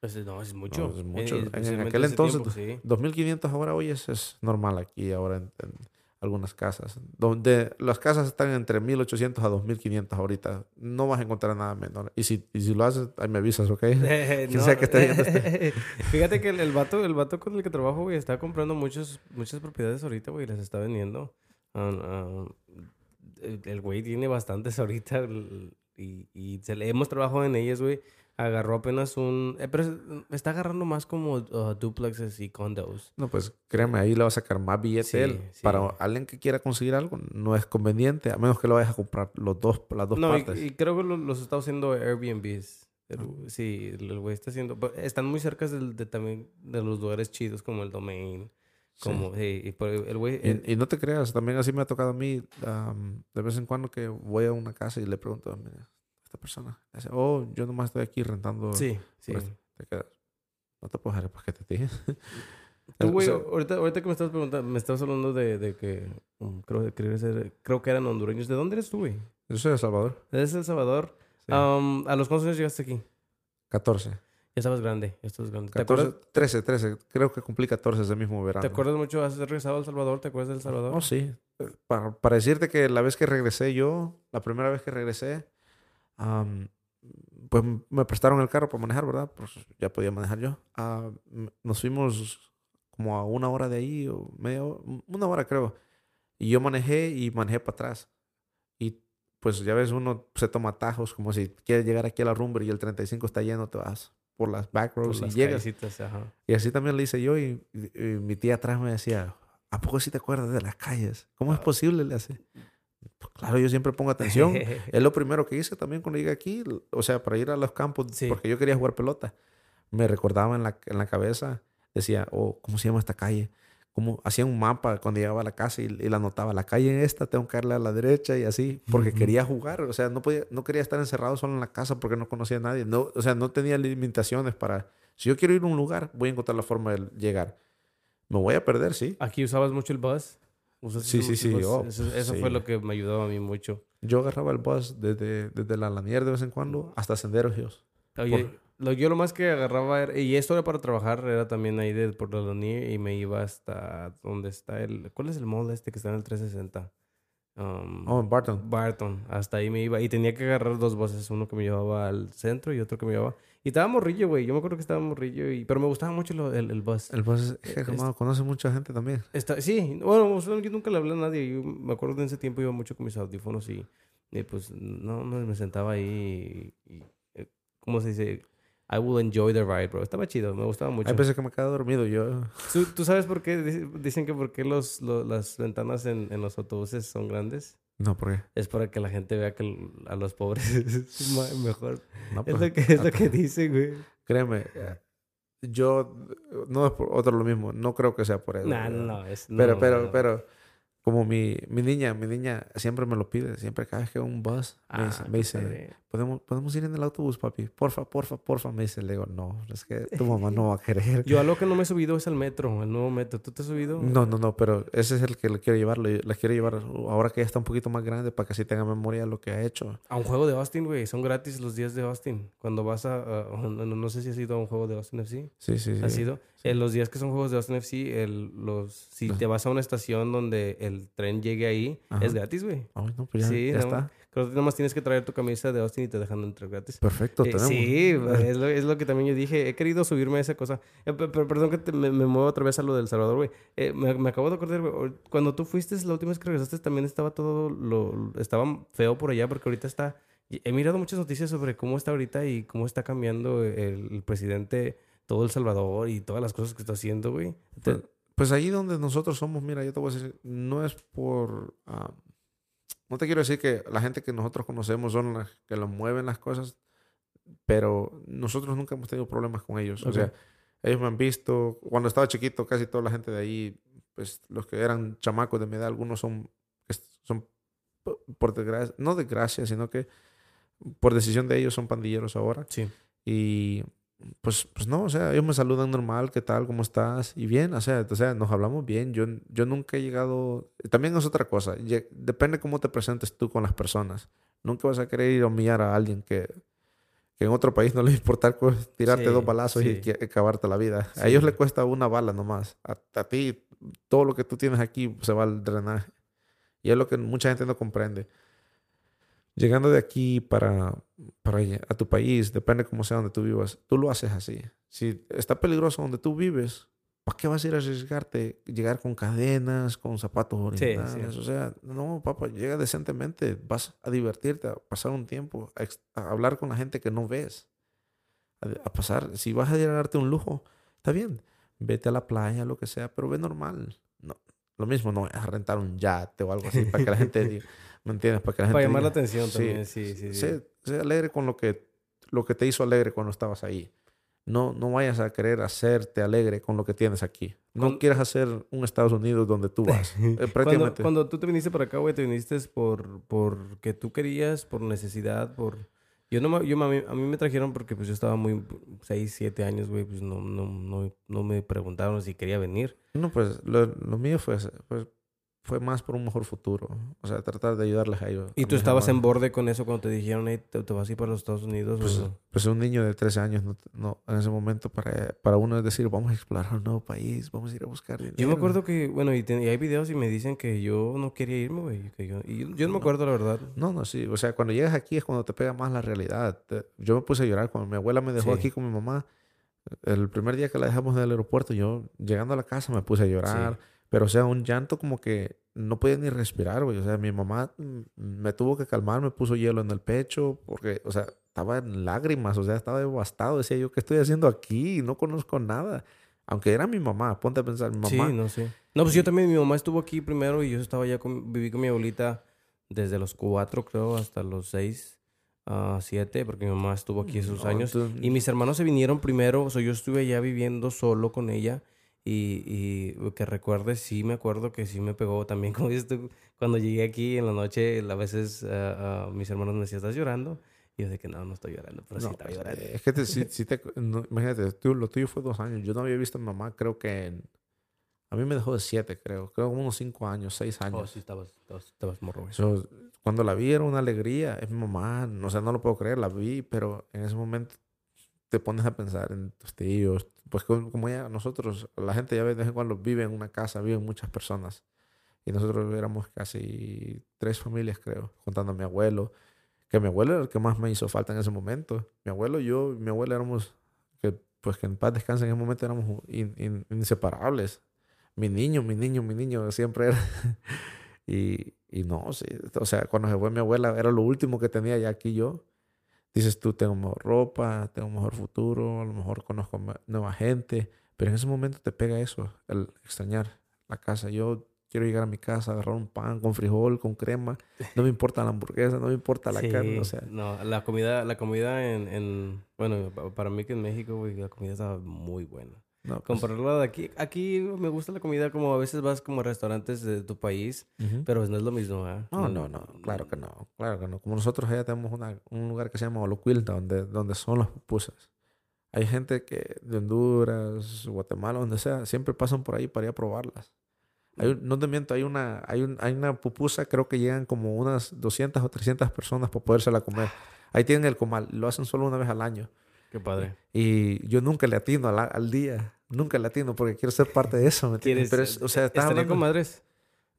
Pues no, es mucho. es mucho. En- en aquel entonces, tiempo, sí. 2500 ahora hoy es, es normal aquí, ahora en, en algunas casas. Donde las casas están entre 1800 a 2500 ahorita. No vas a encontrar nada menor. Y si, y si lo haces, ahí me avisas, ¿ok? Eh, [laughs] no, [laughs] sea que esté viendo este. [laughs] Fíjate que el, el vato, el vato con el que trabajo, güey, está comprando muchos, muchas propiedades ahorita, güey, y las está vendiendo. Ah, ah, el güey tiene bastantes [laughs] ahorita y, y se le, hemos trabajado en ellas, güey. Agarró apenas un... eh, pero es- está agarrando más como uh, duplexes y condos. No, pues créeme, ahí le va a sacar más billete Sí, él. sí. Para alguien que quiera conseguir algo, no es conveniente, a menos que lo vayas a comprar los dos, las dos no, y, partes. y creo que lo- los está haciendo Airbnbs. Ah. Sí, el güey está haciendo... Están muy cerca del, de, también de los lugares chidos como el Domain. Como, sí, y por el güey... eh, Y, y no te creas, también así me ha tocado a mí am, de vez en cuando que voy a una casa y le pregunto a esta persona. Dice, oh, yo nomás estoy aquí rentando. sí, sí. esto". Te quedas, no te puedo dejar el paquete ti. [laughs] Tú, O güey, sea, ahorita, ahorita que me estás preguntando, me estabas hablando de, de que um, creo, creo, ser- creo que eran hondureños. ¿De dónde eres tú, güey? yo soy de El Salvador. ¿Eres de El Salvador? Sí. Um, ¿A los cuántos años llegaste aquí? 14. Ya estabas grande, ya estabas grande. ¿Te 14, acuerdas, 13, 13. Creo que cumplí 14 ese mismo verano. ¿Te acuerdas mucho? ¿Has regresado a El Salvador? ¿Te acuerdas de El Salvador? Oh, sí. Para, para decirte que la vez que regresé yo, la primera vez que regresé, pues me prestaron el carro para manejar, ¿verdad? Pues ya podía manejar yo. Nos fuimos como a una hora de ahí, o media hora, una hora creo. Y yo manejé y manejé para atrás. Y pues ya ves, uno se toma atajos, como si quieres llegar aquí a la rumbre y el 35 está lleno, te vas por las back Por roads las y llegas. callecitas, ajá. Y así también le hice yo y, y- y mi tía atrás me decía, ¿a poco sí te acuerdas de las calles? ¿Cómo es Ah. posible? Le hace. Pues claro, yo siempre pongo atención. [laughs] es lo primero que hice también cuando llegué aquí, o sea, para ir a los campos, Sí. porque yo quería jugar pelota. Me recordaba en la, en la cabeza, decía, oh, ¿cómo se llama esta calle? Como hacía un mapa cuando llegaba a la casa y, y la anotaba, la calle en esta, tengo que darle a la derecha y así, porque quería jugar, o sea, no, podía, no quería estar encerrado solo en la casa porque no conocía a nadie, no, o sea, no tenía limitaciones para, si yo quiero ir a un lugar, voy a encontrar la forma de llegar. Me voy a perder, sí. ¿Aquí usabas mucho el bus? ¿Usaste Sí, sí, sí, oh, eso eso sí. fue lo que me ayudaba a mí mucho. Yo agarraba el bus desde, desde la Lanier de vez en cuando hasta Senderos Hills. Oye, lo, yo lo más que agarraba era, y esto era para trabajar, era también ahí de por la Lanier y me iba hasta donde está el, ¿cuál es el mall este que está en el 360? Um, Oh, en Barton. Barton, hasta ahí me iba y tenía que agarrar dos buses, uno que me llevaba al centro y otro que me llevaba. Y estaba morrillo, güey, yo me acuerdo que estaba morrillo, y, pero me gustaba mucho lo- el, el bus. El bus es, es que, Es- hermano, conoce mucha gente también. Está, sí, bueno, yo nunca le hablé a nadie. Yo me acuerdo de ese tiempo iba mucho con mis audífonos y, y, pues no, no me sentaba ahí y, y, eh, ¿cómo se dice? I will enjoy the ride, bro. Estaba chido, me gustaba mucho. Hay veces que me quedo dormido. Yo, ¿Tú, tú sabes por qué? Dic- Dicen que por qué los, lo- las ventanas en, en los autobuses son grandes. no, ¿por qué? Es para que la gente vea que a los pobres [laughs] es mejor. No, Es pues, lo que, es lo que dicen, güey. Créeme, yo no es por otro lo mismo. No creo que sea por eso. Nah, ¿verdad? no, es... Pero, no, pero, no. pero, como mi, mi niña, mi niña siempre me lo pide. Siempre cada vez que un bus me dice, Ah, me dice. ¿Podemos, podemos ir en el autobús, papi. Porfa, porfa, porfa. Me dice, le digo, no, es que tu [laughs] mamá no va a querer. Yo a lo que no me he subido es al metro, el nuevo metro. ¿Tú te has subido? No, no, no, pero ese es el que le quiero llevar. Le, le quiero llevar ahora que ya está un poquito más grande para que así tenga memoria de lo que ha hecho. A un juego de Austin, güey. Son gratis los días de Austin. Cuando vas a... a- no, no sé si has ido a un juego de Austin FC. Sí, sí, sí. ¿Has ido? En los días que son juegos de Austin FC, el, los, si Los- te vas a una estación donde el tren llegue ahí, Ajá. es gratis, güey. Ay, no, pues ya, Sí, ya no, está. Creo que nomás tienes que traer tu camisa de Austin y te dejan entrar gratis. Perfecto, Eh, tenemos. sí, es lo, es lo que también yo dije. He querido subirme a esa cosa. Eh, pe- pero perdón que te- me, me muevo otra vez a lo del Salvador, güey. Eh, me, me acabo de acordar, güey. Cuando tú fuiste, la última vez que regresaste, también estaba todo lo... Estaba feo por allá porque ahorita está... He mirado muchas noticias sobre cómo está ahorita y cómo está cambiando el, el presidente todo El Salvador y todas las cosas que está haciendo, güey. Pues, pues ahí donde nosotros somos, mira, yo te voy a decir, no es por... ah, no te quiero decir que la gente que nosotros conocemos son las que lo mueven las cosas, pero nosotros nunca hemos tenido problemas con ellos. O sea, ellos me han visto, cuando estaba chiquito, casi toda la gente de ahí, pues los que eran chamacos de mi edad, algunos son, son po- por desgracia, no desgracia, sino que por decisión de ellos son pandilleros ahora. Sí. Y pues, pues no, o sea, ellos me saludan normal, ¿qué tal? ¿Cómo estás? Y bien, o sea, o sea, nos hablamos bien. Yo, yo nunca he llegado... También es otra cosa. Depende cómo te presentes tú con las personas. Nunca vas a querer ir a humillar a alguien que, que en otro país no le importa tirarte Sí, dos balazos y sí. que- acabarte la vida. A ellos le cuesta una bala nomás. A, a ti, todo lo que tú tienes aquí se va al drenaje. Y es lo que mucha gente no comprende. Llegando de aquí para, para allá- a tu país, depende cómo sea donde tú vivas, tú lo haces así. Si está peligroso donde tú vives, ¿para qué vas a ir a arriesgarte? Llegar con cadenas, con zapatos sí. O sea, no, papá, llega decentemente. Vas a divertirte, a pasar un tiempo, a, hablar con la gente que no ves. A, a pasar, si vas a darte un lujo, está bien. Vete a la playa, lo que sea, pero ve normal. No, lo mismo, no es rentar un yate o algo así para que la gente diga, [laughs] ¿me entiendes? Para que la gente Para llamar la diga, atención sí, también, sí, sí, sí. Sé, alegre con lo que, lo que te hizo alegre cuando estabas ahí. No, no vayas a querer hacerte alegre con lo que tienes aquí. No Con- quieras hacer un Estados Unidos donde tú vas. Eh, [laughs] Cuando, prácticamente. cuando tú te viniste para acá, güey, te viniste por porque tú querías, por necesidad, por... Yo no me, yo, me- a mí me trajeron porque pues yo estaba muy... 6, 7 años, güey, pues no, no, no, no me preguntaron si quería venir. No, pues lo, lo mío fue, pues, fue más por un mejor futuro. O sea, tratar de ayudarles a ellos. ¿Y a tú estabas en hermanos. borde con eso cuando te dijeron, hey, te, te vas a ir para los Estados Unidos? Pues, o- pues un niño de 13 años, no, no, en ese momento para, para uno es decir, vamos a explorar un nuevo país, vamos a ir a buscar dinero. Yo me acuerdo que, bueno, y, te- y hay videos y me dicen que yo no quería irme, güey. que yo, y yo, yo no me acuerdo, la verdad. No, no, sí. O sea, cuando llegas aquí es cuando te pega más la realidad. Yo me puse a llorar cuando mi abuela me dejó Sí. aquí con mi mamá. El primer día que la dejamos del aeropuerto, yo llegando a la casa me puse a llorar. Pero, o sea, un llanto como que no podía ni respirar, güey. O sea, mi mamá mm, me tuvo que calmar, me puso hielo en el pecho, porque, o sea, estaba en lágrimas, o sea, estaba devastado. Decía yo, ¿qué estoy haciendo aquí? No conozco nada. Aunque era mi mamá, ponte a pensar, mi mamá. Sí, no sé. No, pues yo también, mi mamá estuvo aquí primero y yo estaba ya con, viví con mi abuelita desde los cuatro, creo, hasta los seis, a siete, porque mi mamá estuvo aquí esos No, años. entonces- Y mis hermanos se vinieron primero, o sea, yo estuve allá viviendo solo con ella. Y, y que recuerde, sí me acuerdo que sí me pegó también, [laughs] como dices tú, cuando llegué aquí en la noche, a veces ah, ah, mis hermanos me decían, ¿estás llorando? Y yo de que no, no estoy llorando, pero sí No, estaba pues, llorando. Es que te, sí, sí te, no, imagínate, tú, lo tuyo fue dos años. Yo no había visto a mi mamá, creo que en- a mí me dejó de siete, creo. Creo como unos cinco años, seis Oh, años. sí, estabas, estabas, estabas morro. So, cuando la vi era una alegría. Es mi mamá, no, o sea, no lo puedo creer, la vi, pero en ese momento te pones a pensar en tus tíos. Pues como, ya nosotros, la gente ya de vez en cuando vive en una casa, viven muchas personas. Y nosotros éramos casi tres familias, creo, contando a mi abuelo. Que mi abuelo era el que más me hizo falta en ese momento. Mi abuelo, yo mi abuela éramos, que, pues que en paz descanse, en ese momento éramos in- in- inseparables. Mi niño, mi niño, mi niño, siempre era. [laughs] y, y no, sí. O sea, cuando se fue mi abuela, era lo último que tenía ya aquí yo. Dices tú, tengo mejor ropa, tengo mejor futuro, a lo mejor conozco nueva gente. Pero en ese momento te pega eso, el extrañar la casa. Yo quiero llegar a mi casa, agarrar un pan con frijol, con crema. No me [laughs] importa la hamburguesa, no me importa la Sí, carne. O sea, no, la comida, la comida en, en bueno, pa- para mí que en México, güey, la comida estaba muy buena. No, pues, Compararla de aquí, aquí me gusta la comida como a veces vas como a restaurantes de tu país, pero no es lo mismo, ¿eh? No, no, no, claro que no, claro que no. Como nosotros allá tenemos una- un lugar que se llama Olocuilta, donde, donde son las pupusas. Hay gente que de Honduras, Guatemala, donde sea, siempre pasan por ahí para ir a probarlas. Hay un- no te miento, hay una, hay, un- hay una pupusa, creo que llegan como unas 200 o 300 personas para podérsela comer. Ahí tienen el comal, lo hacen solo una vez al año. Qué padre. Y yo nunca le atino al, al día, nunca le atino porque quiero ser parte de eso, ¿me entiendes? ¿Quieres, Pero es- o sea, estás hablando- con madres?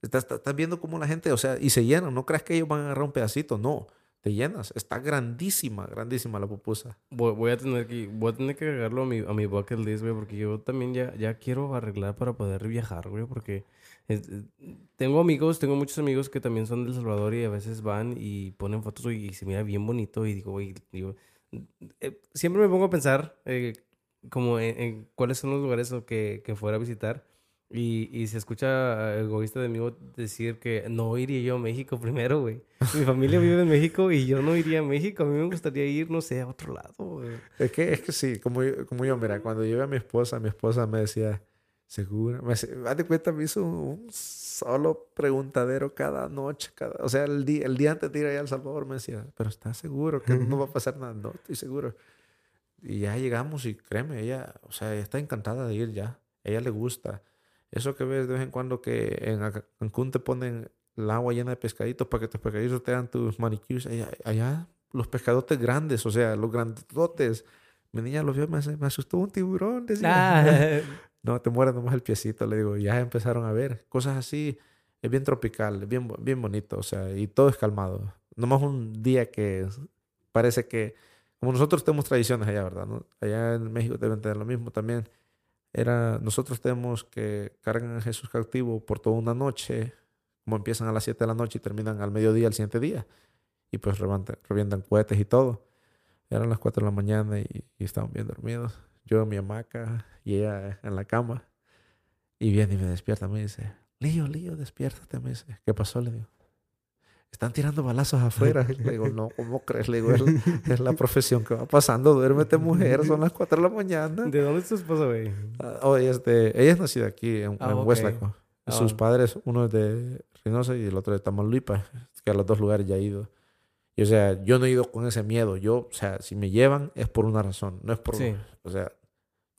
Estás, estás- viendo cómo la gente, o sea, y se llenan. No creas que ellos van a agarrar un pedacito. No, te llenas. Está grandísima, grandísima la pupusa. Voy, voy a tener que, voy a tener que agregarlo a mi, a mi bucket list, güey, porque yo también ya, ya quiero arreglar para poder viajar, güey, porque eh, tengo amigos, tengo muchos amigos que también son de El Salvador y a veces van y ponen fotos y, se mira bien bonito y digo, güey, digo, eh, siempre me pongo a pensar, eh, como en, cuáles son los lugares que, que fuera a visitar. Y, y se escucha egoísta de mí decir que no iría yo a México [laughs] primero, güey. Mi familia vive en México y yo no iría a México. A mí me gustaría ir, no sé, a otro lado, güey. Es que, es que sí, como como yo, mira, cuando llevé a mi esposa, mi esposa me decía, segura, me de cuenta, me hizo un solo preguntadero cada noche, cada, o sea, el día, el día antes de ir allá a El Salvador me decía, pero ¿estás seguro que no va a pasar nada? No, estoy seguro. Y ya llegamos y créeme, ella, o sea, ella está encantada de ir ya. A ella le gusta. Eso que ves de vez en cuando que en Cancún te ponen el agua llena de pescaditos para que tus pescaditos te dan tus manicures. Allá, allá los pescadotes grandes, o sea, los grandotes. Mi niña los vio, me, me asustó un tiburón. Decía. Ah. [laughs] no, te muere nomás el piecito. Le digo, ya empezaron a ver. Cosas así. Es bien tropical, bien, bien bonito, o sea, y todo es calmado. Nomás un día que parece que, como nosotros tenemos tradiciones allá, ¿verdad? Allá en México deben tener lo mismo también era, nosotros tenemos que cargan a Jesús cautivo por toda una noche, como empiezan a las 7 de la noche y terminan al mediodía el siguiente día. Y pues revientan cohetes y todo. Eran las 4 de la mañana y estaban bien dormidos. Yo en mi hamaca y ella en la cama. Y viene y me despierta. Me dice, Lío, Lío, despiértate. Me dice, ¿qué pasó? Le digo, están tirando balazos afuera. [laughs] Le digo, no, ¿cómo crees? Le digo, es, la profesión que va pasando. Duérmete, mujer, son las 4 de la mañana. ¿De dónde es tu esposa, güey? Ah, oh, ella, es de, ella es nacida aquí, en, ah, Westlaco. Ah. Sus padres, uno es de Reynosa y el otro de Tamaulipas, que a los dos lugares ya he ido. Y o sea, yo no he ido con ese miedo. Yo, o sea, si me llevan es por una razón, no es por... Sí. O sea,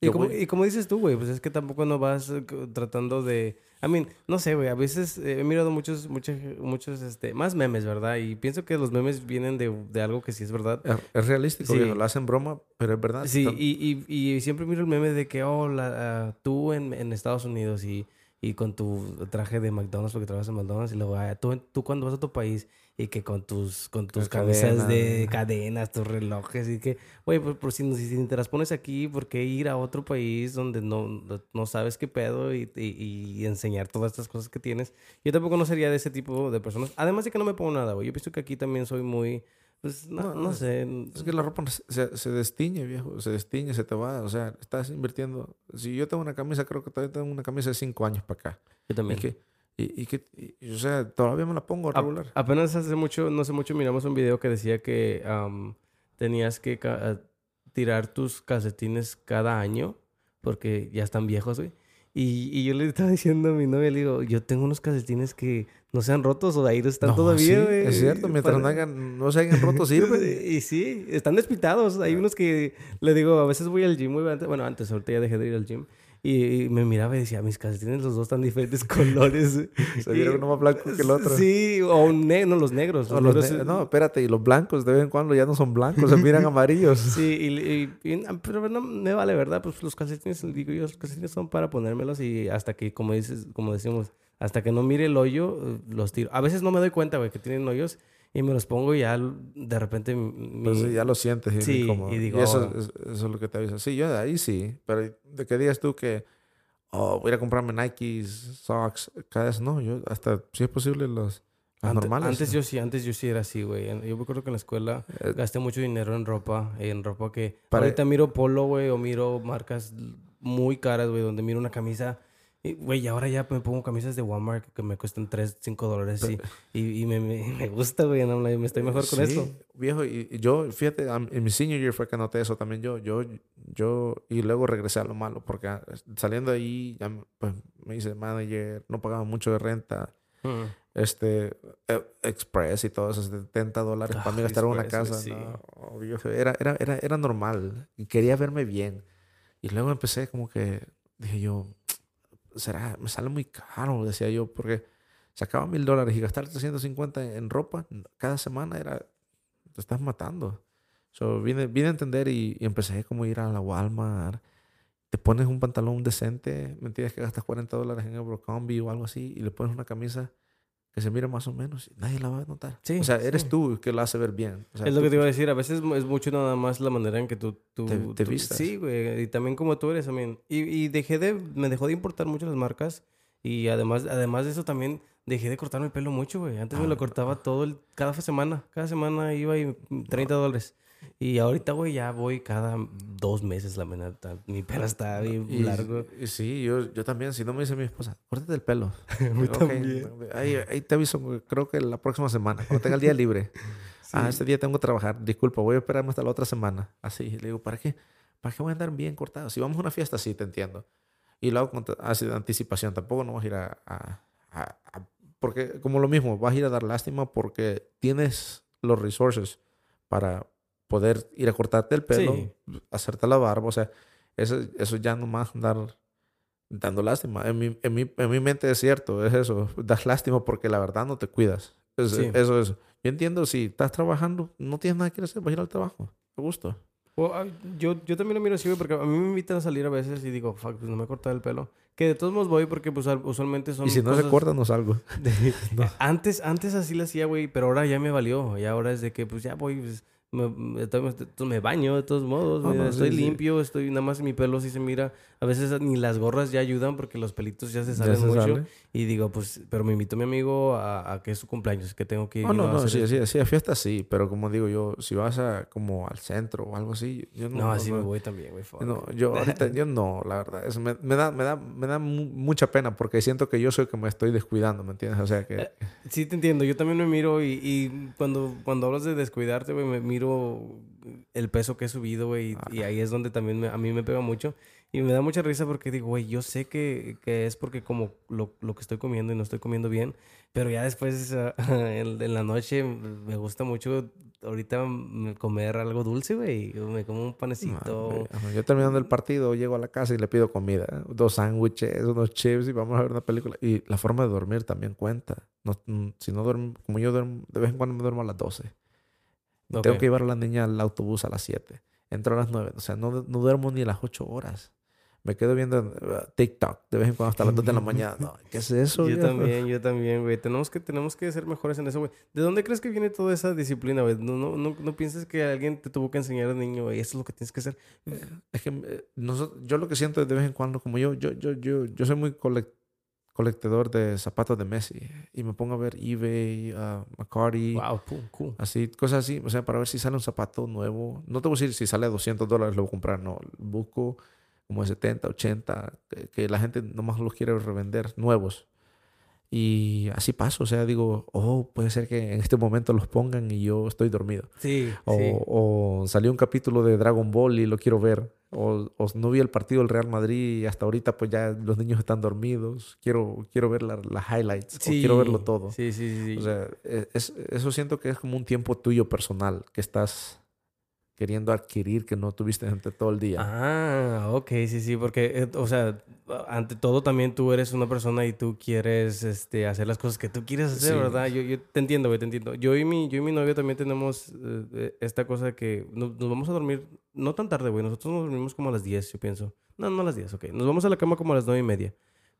y como, y como, dices tú, güey, pues es que tampoco no vas eh, tratando de... I mean, no sé, güey, a veces he mirado muchos, muchos, muchos, este, más memes, ¿verdad? Y pienso que los memes vienen de, de algo que sí es verdad. Es, realístico, sí. lo hacen broma, pero es verdad. Sí, y, y, y, siempre miro el meme de que, oh, la, tú en, en Estados Unidos y y con tu traje de McDonald's porque trabajas en McDonald's y luego ah, tú, tú cuando vas a tu país y que con tus con tus camisas de cadenas, tus relojes y que, güey, por, por, si, si, te las pones aquí, ¿por qué ir a otro país donde no, no sabes qué pedo y, y, enseñar todas estas cosas que tienes? Yo tampoco no sería de ese tipo de personas. Además de que no me pongo nada, güey. Yo pienso que aquí también soy muy pues no, no, sé. Es que la ropa se, se, destiñe, viejo. Se destiñe, se te va. O sea, estás invirtiendo. Si yo tengo una camisa, creo que todavía tengo una camisa de cinco años para acá. Yo también. Y que, y, que, o sea, todavía me la pongo regular. apenas hace mucho, no sé mucho, miramos un video que decía que tenías que tirar tus calcetines cada año porque ya están viejos, güey. Y, y, yo le estaba [laughs] diciendo a mi novia, le digo, yo tengo unos calcetines que no se han rotos o ahí están todavía, güey. es cierto, mientras no, hagan, no se hayan roto sirve. [laughs] y sí, están despitados. Hay unos que, le digo, a veces voy al gym, bueno, antes, ahorita ya dejé de ir al gym. Y, me miraba y decía, mis calcetines los dos tan diferentes [laughs] colores. Se vieron uno más blanco que el otro. Sí, o no, los negros. no, espérate, y los blancos de vez en cuando ya no son blancos, se miran [laughs] amarillos. Sí, y, pero no me vale, ¿verdad? Pues los calcetines, digo yo, los calcetines son para ponérmelos y hasta que, como dices, como decimos, hasta que no mire el hoyo, eh, los tiro. A veces no me doy cuenta, güey, que tienen hoyos y me los pongo y ya de repente... Pues ya lo sientes. Sí, y, digo... eso, es lo que te avisa. Sí, yo de ahí sí. Pero de qué digas tú que... Oh, voy a comprarme Nikes, socks, cada vez no. Yo hasta, si es posible, los... normales. Antes yo sí, antes yo sí era así, güey. Yo me acuerdo que en la escuela eh, gasté mucho dinero en ropa, en ropa que... Ahorita miro polo, güey, o miro marcas muy caras, güey, donde miro una camisa Güey, ahora ya me pongo camisas de Walmart que me cuestan 3, 5 dólares y, y, me, me, gusta, güey, me estoy mejor con esto. Viejo, y, yo, fíjate, en mi senior year fue que anoté eso también yo, yo, yo, y luego regresé a lo malo, porque ah, saliendo de ahí, ya pues, me hice manager, no pagaba mucho de renta, mm. este, e, Express y todo eso, 70 dólares para mí gastar una casa, era, era, era, era normal, y quería verme bien. Y luego empecé como que, dije yo, será, me sale muy caro, decía yo, porque sacaba mil dólares y gastar 350 en ropa cada semana era, te estás matando. So, vine, vine a entender y, empecé como a ir a la Walmart. Te pones un pantalón decente, me entiendes que gastas 40 dólares en Abercrombie o algo así, y le pones una camisa que se mira más o menos, nadie la va a notar. Sí, o sea, eres tú que lo hace ver bien. es lo que te iba a decir, a veces es mucho nada más la manera en que tú, tú te, vistas. Sí, güey, y también como tú eres también. Y, y, dejé de, me dejó de importar mucho las marcas y además, además de eso también dejé de cortarme el pelo mucho, güey. Antes me lo ah. cortaba todo, el, cada semana, cada semana iba y 30 dólares. Y ahorita, güey, ya voy cada dos meses, la verdad. Mi pelo está bien Y- largo. y sí, yo, yo también. Si no me dice mi esposa, córtate el pelo. [laughs] mí Ok, también. Ahí, ahí te aviso, creo que la próxima semana, cuando tenga el día libre. [laughs] Ah, este día tengo que trabajar. Disculpa, voy a esperarme hasta la otra semana. Así, le digo, ¿para qué? ¿Para qué voy a andar bien cortado? Si vamos a una fiesta, sí, te entiendo. Y lo hago con así de anticipación. Tampoco no vas a ir a, a- a- a- Porque, como lo mismo, vas a ir a dar lástima porque tienes los resources para poder ir a cortarte el pelo, Sí. hacerte la barba. O sea, eso, eso ya nomás andar dando lástima. En mi, en, mi, en mi mente es cierto, es eso. Das lástima porque la verdad no te cuidas. Es- Sí. Eso es. Yo entiendo, si estás trabajando, no tienes nada que hacer, vas a ir al trabajo. Te gusta. O, ah, yo, yo también lo miro así, porque a mí me invitan a salir a veces y digo, fuck, pues no me he cortado el pelo. Que de todos modos voy porque pues al- usualmente son Y si no se cosas corta, no salgo. [laughs] [laughs] de- Antes, antes así lo hacía, güey, pero ahora ya me valió. Y ahora es de que, pues ya voy, pues, me, me, baño de todos modos. No, güey, no, sí, estoy sí. limpio, estoy, nada más mi pelo sí se mira. A veces ni las gorras ya ayudan porque los pelitos ya se salen se mucho. sale. Y digo, pues, pero me invitó mi amigo a, a que es su cumpleaños, que tengo que ir. No, no, a no, hacer sí, sí, sí, a fiesta sí, pero como digo yo, si vas a como al centro o algo así, yo no. No, así me voy también, güey. No, yo ahorita, yo no, la verdad. Eso me, me da, me, da, me da mu- mucha pena porque siento que yo soy el que me estoy descuidando, ¿me entiendes? O sea que... Eh, Sí, te entiendo. Yo también me miro y, y cuando, cuando hablas de descuidarte, güey, me miro el peso que he subido, güey. y- ahí es donde también me- a mí me pega mucho. Y me da mucha risa porque digo, güey, yo sé que, que es porque como lo, lo que estoy comiendo y no estoy comiendo bien. Pero ya después, [laughs] en, en la noche, me gusta mucho ahorita comer algo dulce, güey. Me como un panecito. Ajá, Yo terminando el partido, llego a la casa y le pido comida. Dos sándwiches, unos chips y vamos a ver una película. Y la forma de dormir también cuenta. No, mm, si no duermo, como yo duermo, de vez en cuando me duermo a las 12. Tengo que llevar a la niña al autobús a las 7. Entro a las 9. O sea, no, no duermo ni las 8 horas. Me quedo viendo uh, TikTok de vez en cuando hasta las 2 de la [laughs] mañana. No, ¿Qué es eso? Yo viejo? también, yo también, güey. Tenemos que, tenemos que ser mejores en eso, güey. ¿De dónde crees que viene toda esa disciplina, güey? No, no, no, no pienses que alguien te tuvo que enseñar al niño, güey. Eso es lo que tienes que hacer. Es que eh, yo lo que siento es de vez en cuando, como yo, yo, yo, yo, yo soy muy colec- colectador de zapatos de Messi y me pongo a ver eBay, uh, McCarty, Wow, cool. así, cosas así, o sea, para ver si sale un zapato nuevo. No te voy a decir si sale a 200 dólares lo voy a comprar, no, busco como de 70, 80, que, que la gente nomás los quiere revender nuevos. Y así paso, o sea, digo, oh, puede ser que en este momento los pongan y yo estoy dormido. Sí, O, sí. o salió un capítulo de Dragon Ball y lo quiero ver. O, o no vi el partido del Real Madrid y hasta ahorita pues ya los niños están dormidos. Quiero, quiero ver la- las highlights. o quiero verlo todo. Sí, sí, sí. sí. O sea, e- es- eso siento que es como un tiempo tuyo personal que estás queriendo adquirir que no tuviste entre todo el día. Ah, ok, sí, sí, porque, eh, o sea, ante todo también tú eres una persona y tú quieres este, hacer las cosas que tú quieres hacer, Sí. ¿verdad? Yo, yo te entiendo, güey, te entiendo. Yo y mi, yo y mi novio también tenemos eh, eh, esta cosa de que nos, nos vamos a dormir, no tan tarde, güey, nosotros nos dormimos como a las 10, yo pienso. No, no a las 10, ok. Nos vamos a la cama como a las 9 y media.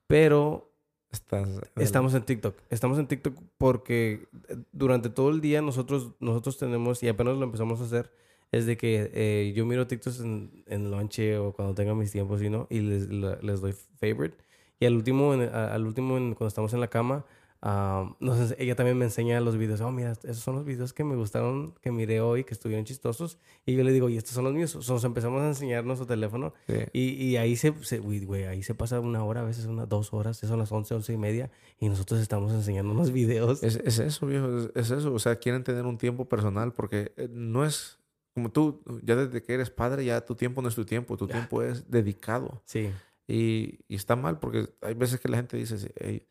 Pero Estás, Estamos en TikTok. Estamos en TikTok porque eh, durante todo el día nosotros, nosotros tenemos, y apenas lo empezamos a hacer, es de que eh, yo miro TikToks en, en lonche o cuando tenga mis tiempos y no, y les, les doy favorite. Y al último, en- al último en- cuando estamos en la cama, ah, nos ella también me enseña los videos. Oh, mira, esos son los videos que me gustaron, que miré hoy, que estuvieron chistosos. Y yo le digo, y estos son los míos. O sea, nos empezamos a enseñar nuestro teléfono sí. y, y ahí se, se uy, güey, ahí se pasa una hora, a veces unas dos horas, son las 11, 11 y media, y nosotros estamos enseñando unos videos. Es, es eso, viejo, es, es eso. O sea, quieren tener un tiempo personal porque eh, no es como tú, ya desde que eres padre, ya tu tiempo no es tu tiempo, tu Ya. tiempo es dedicado. Sí, Y, y está mal porque hay veces que la gente dice, "Ey,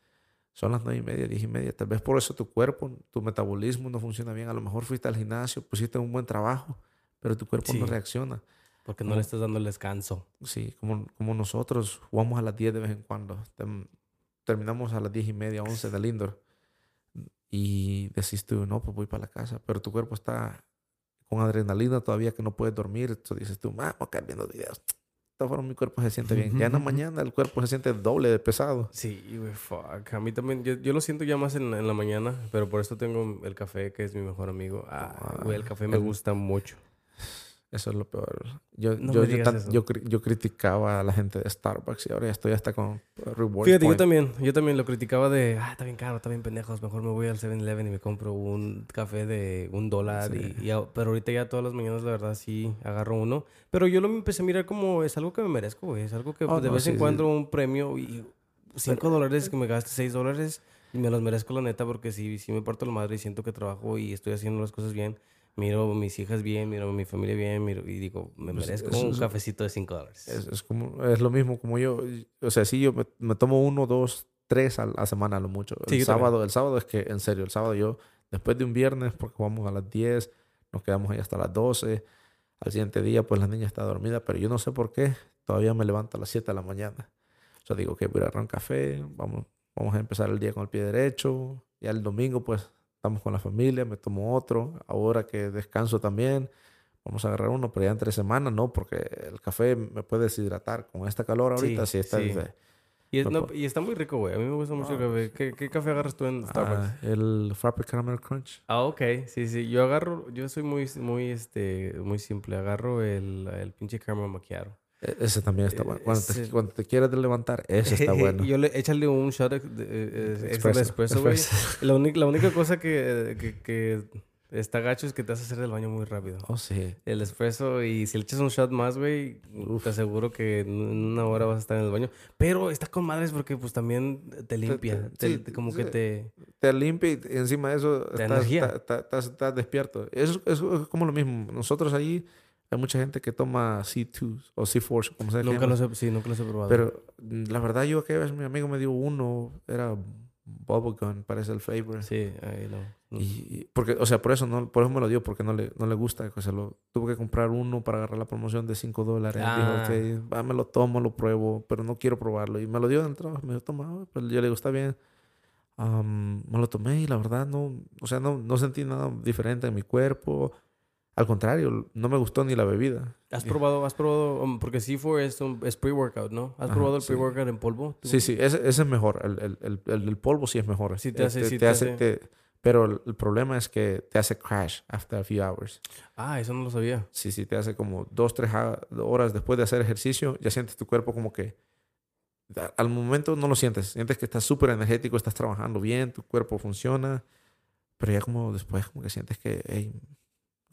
son las nueve y media, diez y media, tal vez por eso tu cuerpo, tu metabolismo no funciona bien. A lo mejor fuiste al gimnasio, pusiste un buen trabajo, pero tu cuerpo no reacciona. porque no No. le estás dando el descanso. Sí, como, como nosotros jugamos a las 10 de vez en cuando. Terminamos a las 10 y media, 11 del indoor. Y decís tú, no, pues voy para la casa. Pero tu cuerpo está con adrenalina todavía que no puedes dormir. Entonces dices tú, ah, voy a quedar viendo videos. De todas formas, mi cuerpo se siente bien. Ya en la mañana el cuerpo se siente doble de pesado. Sí, güey, fuck. A mí también, yo, yo lo siento ya más en, en la mañana, pero por eso tengo el café, que es mi mejor amigo. Ah, güey, el café me el- gusta mucho. Eso es lo peor. Yo, No yo, yo, tan- yo yo criticaba a la gente de Starbucks y ahora ya estoy hasta con Rewards Fíjate, yo Point. también, yo también lo criticaba de, ah, está bien caro, está bien pendejos, mejor me voy al 7-Eleven y me compro un café de un dólar. Sí. Y, y pero ahorita ya todas las mañanas, la verdad, sí agarro uno. Pero yo lo empecé a mirar como, es algo que me merezco, güey. Es algo que Oh, de no, vez sí, en sí. cuando un premio y 5 dólares que me gaste 6 dólares y me los merezco, la neta, porque si, si me parto la madre y siento que trabajo y estoy haciendo las cosas bien. Miro a mis hijas bien, miro a mi familia bien, miro, y digo, me Pues merezco un es- cafecito de 5 dólares. Es, es como, es lo mismo como yo. O sea, sí, yo me, me tomo uno, dos, tres a la semana a lo mucho. Sí, el también. sábado, el sábado es que, en serio, el sábado yo, después de un viernes, porque jugamos a las 10, nos quedamos ahí hasta las 12. Al siguiente día, pues la niña está dormida, pero yo no sé por qué, todavía me levanto a las 7 de la mañana. O sea, digo que voy a agarrar un café, vamos, vamos a empezar el día con el pie derecho. Ya el domingo, pues, estamos con la familia, me tomo otro. Ahora que descanso también, vamos a agarrar uno, pero ya entre semanas no, porque el café me puede deshidratar. Con esta calor ahorita, Sí, está... sí. Y, es- No no, puedo. y está muy rico, güey. A mí me gusta mucho el Ah. café. ¿Qué, qué café agarras tú en Starbucks? ah, el Frappe Caramel Crunch. Ah, ok. Sí, sí. Yo agarro... Yo soy muy, muy, este... Muy simple. Agarro el, el pinche caramel macchiato. E- Ese también está Eh, bueno. Cuando te, ese- cuando te quieres levantar, ese está [laughs] bueno. yo le... Échale un shot de, de Espresso, espresso, güey. espresso. [laughs] La, única- la única cosa que, que, que está gacho es que te hace hacer el baño muy rápido. Oh, sí. El espresso y si le echas un shot más, güey, te aseguro que en una hora vas a estar en el baño. Pero está con madres porque pues también te limpia. te- te- sí, te- como sí. que te... Te limpia y encima de eso Te estás, energía. estás- estás- estás- despierto. Eso, eso es como lo mismo. Nosotros ahí hay mucha gente que toma C2 o C4, como se Nunca llama. los he, sí, nunca los he probado. Pero mm, la verdad yo aquella vez mi amigo me dio uno, era Bubblegum, parece el flavor. Sí, ahí no. no. Y, y- porque, o sea, por eso no, por eso me lo dio, porque no le, no le gusta. que se lo, tuve que comprar uno para agarrar la promoción de 5 dólares. Ah. Dijo, ok, va, me lo tomo, lo pruebo, pero no quiero probarlo. Y me lo dio en el trabajo, me dijo, toma, ah, pues yo le digo, está bien. Am, me lo tomé y la verdad no, o sea, no, no sentí nada diferente en mi cuerpo. Al contrario, no me gustó ni la bebida. ¿Has probado, has probado, um, porque C4 es, un, es pre-workout, ¿no? ¿Has Ajá, probado el sí. pre-workout en polvo? ¿Tú? Sí, sí, ese, ese es mejor. El, el, el, el polvo sí es mejor. Sí te hace- Este, sí te hace- te- pero el, problema es que te hace crash after a few hours. Ah, eso no lo sabía. Sí, sí, te hace como dos, tres horas después de hacer ejercicio, ya sientes tu cuerpo como que... Al momento no lo sientes. Sientes que estás súper energético, estás trabajando bien, tu cuerpo funciona. Pero ya como después como que sientes que... hey,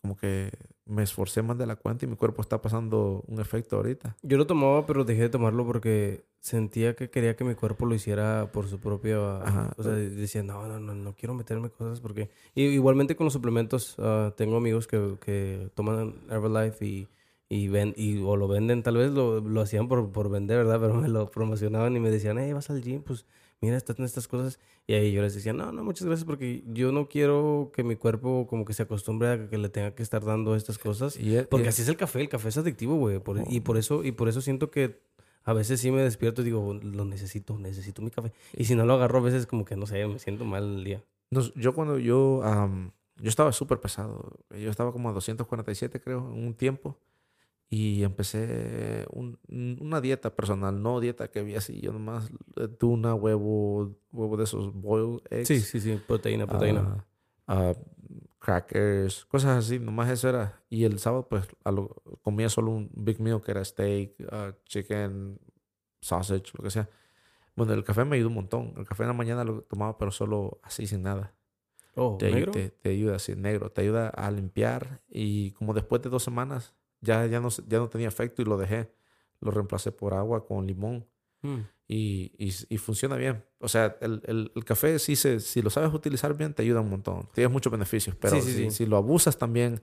como que me esforcé más de la cuenta y mi cuerpo está pasando un efecto ahorita. Yo lo tomaba, pero dejé de tomarlo porque sentía que quería que mi cuerpo lo hiciera por su propia... Ajá. O sea, decía, no, no, no, no quiero meterme cosas porque... Y, igualmente con los suplementos, ah, tengo amigos que, que toman Herbalife y, y, ven, y o lo venden, tal vez lo, lo hacían por, por vender, ¿verdad? [laughs] Pero me lo promocionaban y me decían, hey, vas al gym, pues mira, estás en estas cosas. Y ahí yo les decía, no, no, muchas gracias porque yo no quiero que mi cuerpo como que se acostumbre a que le tenga que estar dando estas cosas. Y, Porque y- así es el café, el café es adictivo, güey. por- y por eso, y por eso siento que a veces sí me despierto y digo, lo necesito, necesito mi café. Y si no lo agarro, a veces como que no sé, me siento mal el día. Nos- yo cuando yo, am, yo estaba súper pesado. Yo estaba como a 247 creo en un tiempo. Y empecé un- una dieta personal, no dieta que había así. Yo nomás eh, tuna, huevo, huevo de esos boiled eggs. Sí, sí, sí, proteína, proteína. ah, ah, crackers, cosas así. Nomás eso era. Y el sábado pues lo- comía solo un big meal que era steak, ah, chicken, sausage, lo que sea. Bueno, el café me ayudó un montón. El café en la mañana lo tomaba pero solo así sin nada oh, te, negro. te, te ayuda así, negro, te ayuda a limpiar y como después de dos semanas ya, ya, no, ya no tenía efecto y lo dejé, lo reemplacé por agua con limón Mm. y, y, y funciona bien. O sea, el, el, el café sí se, si lo sabes utilizar bien te ayuda un montón, tienes muchos beneficios, pero Sí, sí, si, sí. si lo abusas también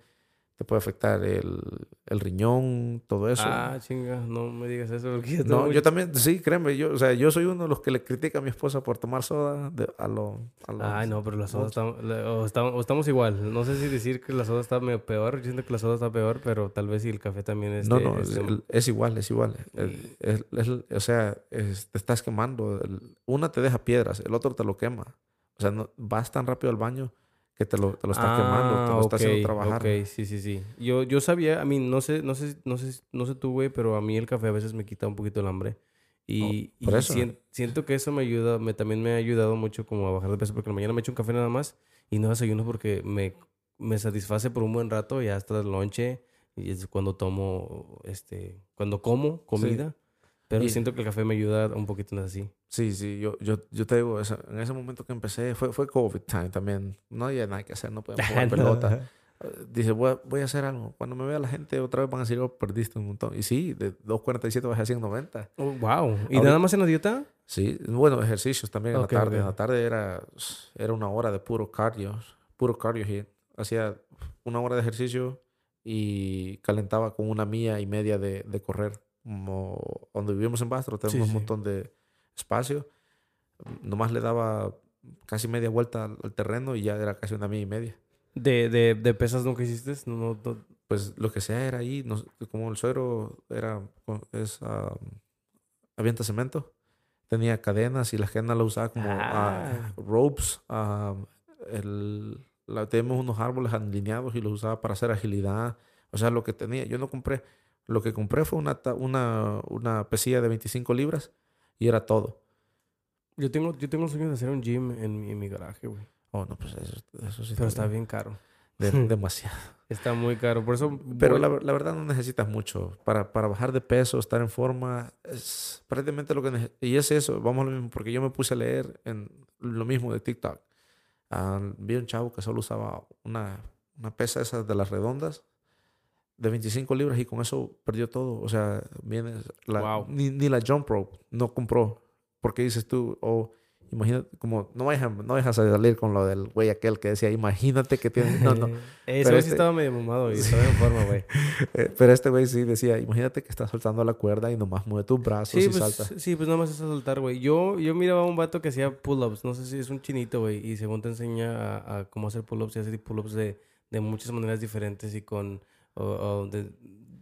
te puede afectar el, el riñón, todo eso. Ah, chinga, no me digas eso porque yo no, yo también, sí, créeme, yo, o sea, yo soy uno de los que le critica a mi esposa por tomar soda de- a lo... A Ay, no, pero la soda está, o, estamos, o estamos igual. No sé si decir que la soda está medio peor. Yo siento que la soda está peor, pero tal vez si el café también es... No, no, es, el- es igual, es igual. El- o sea, es- te estás quemando. Una te deja piedras, el otro te lo quema. O sea, no, vas tan rápido al baño que te lo, te lo estás quemando, te lo está haciendo trabajar. Ah, Ok, sí, sí, sí. Yo, yo sabía, a mí, no sé, no sé, no sé, no sé tú, güey, pero a mí el café a veces me quita un poquito el hambre. Y, Oh, por y eso. sien- siento que eso me ayuda, me, también me ha ayudado mucho como a bajar de peso, porque en la mañana me echo un café nada más y no desayuno porque me, me satisface por un buen rato y hasta el lonche Y es cuando tomo, este, cuando como comida. Pero Y- siento que el café me ayuda un poquito en así. Sí, sí, yo, yo, yo te digo, esa- en ese momento que empecé, fue, fue COVID time también. No había nada que hacer, no podíamos [laughs] jugar pelota. Dice, voy a, voy a hacer algo. Cuando me vea la gente, otra vez van a decir, oh, perdiste un montón. Y sí, de 2.47 bajé a 190. Oh, wow. ¿Y Ahorita- nada más en la dieta? Sí, bueno, ejercicios también en Ok, la tarde. ok. En la tarde era, era una hora de puro cardio, puro cardio hit. Hacía una hora de ejercicio y calentaba con una milla y media de, de correr. Como donde vivimos en Bastro, tenemos Sí, un sí. montón de espacio. Nomás le daba casi media vuelta al, al terreno y ya era casi una milla y media. ¿De, de, de pesas nunca hiciste? No, no, no. Pues lo que sea era ahí, no sé, como el suero era, es, ah, avienta cemento, tenía cadenas y las cadenas las usaba como ah, Ah. ropes. ah, el, la, tenemos unos árboles alineados y los usaba para hacer agilidad. O sea, lo que tenía, yo no compré, lo que compré fue una, una, una pesilla de 25 libras y era todo. Yo tengo, yo tengo sueño de hacer un gym en, mi- en mi garaje, güey. Oh, no, pues eso, eso sí Pero está bien caro. de- [laughs] demasiado. Está muy caro. Por eso. Pero la, la verdad no necesitas mucho. Para, para bajar de peso, estar en forma, es prácticamente lo que. Y es eso, vamos a lo mismo, porque yo me puse a leer en lo mismo de TikTok. Ah, vi un chavo que solo usaba una, una pesa esas de las redondas de 25 libras y con eso perdió todo. O sea, viene la, Wow. ni, ni la jump rope no compró. Porque dices tú, o imagínate, como no vayas, no a salir con lo del güey aquel que decía, imagínate que tienes. No, no. [laughs] Pero güey sí este- estaba medio mamado y [laughs] estaba en forma, güey. [laughs] Eh, Pero este güey sí decía, imagínate que estás soltando la cuerda y nomás mueve tus brazos Sí, y pues, salta. sí, pues nada más es a saltar, güey. Yo, yo miraba a un vato que hacía pull-ups. No sé si es un chinito, güey. Y según te enseña a, a cómo hacer pull-ups y hace pull-ups de, de muchas maneras diferentes y con o- o de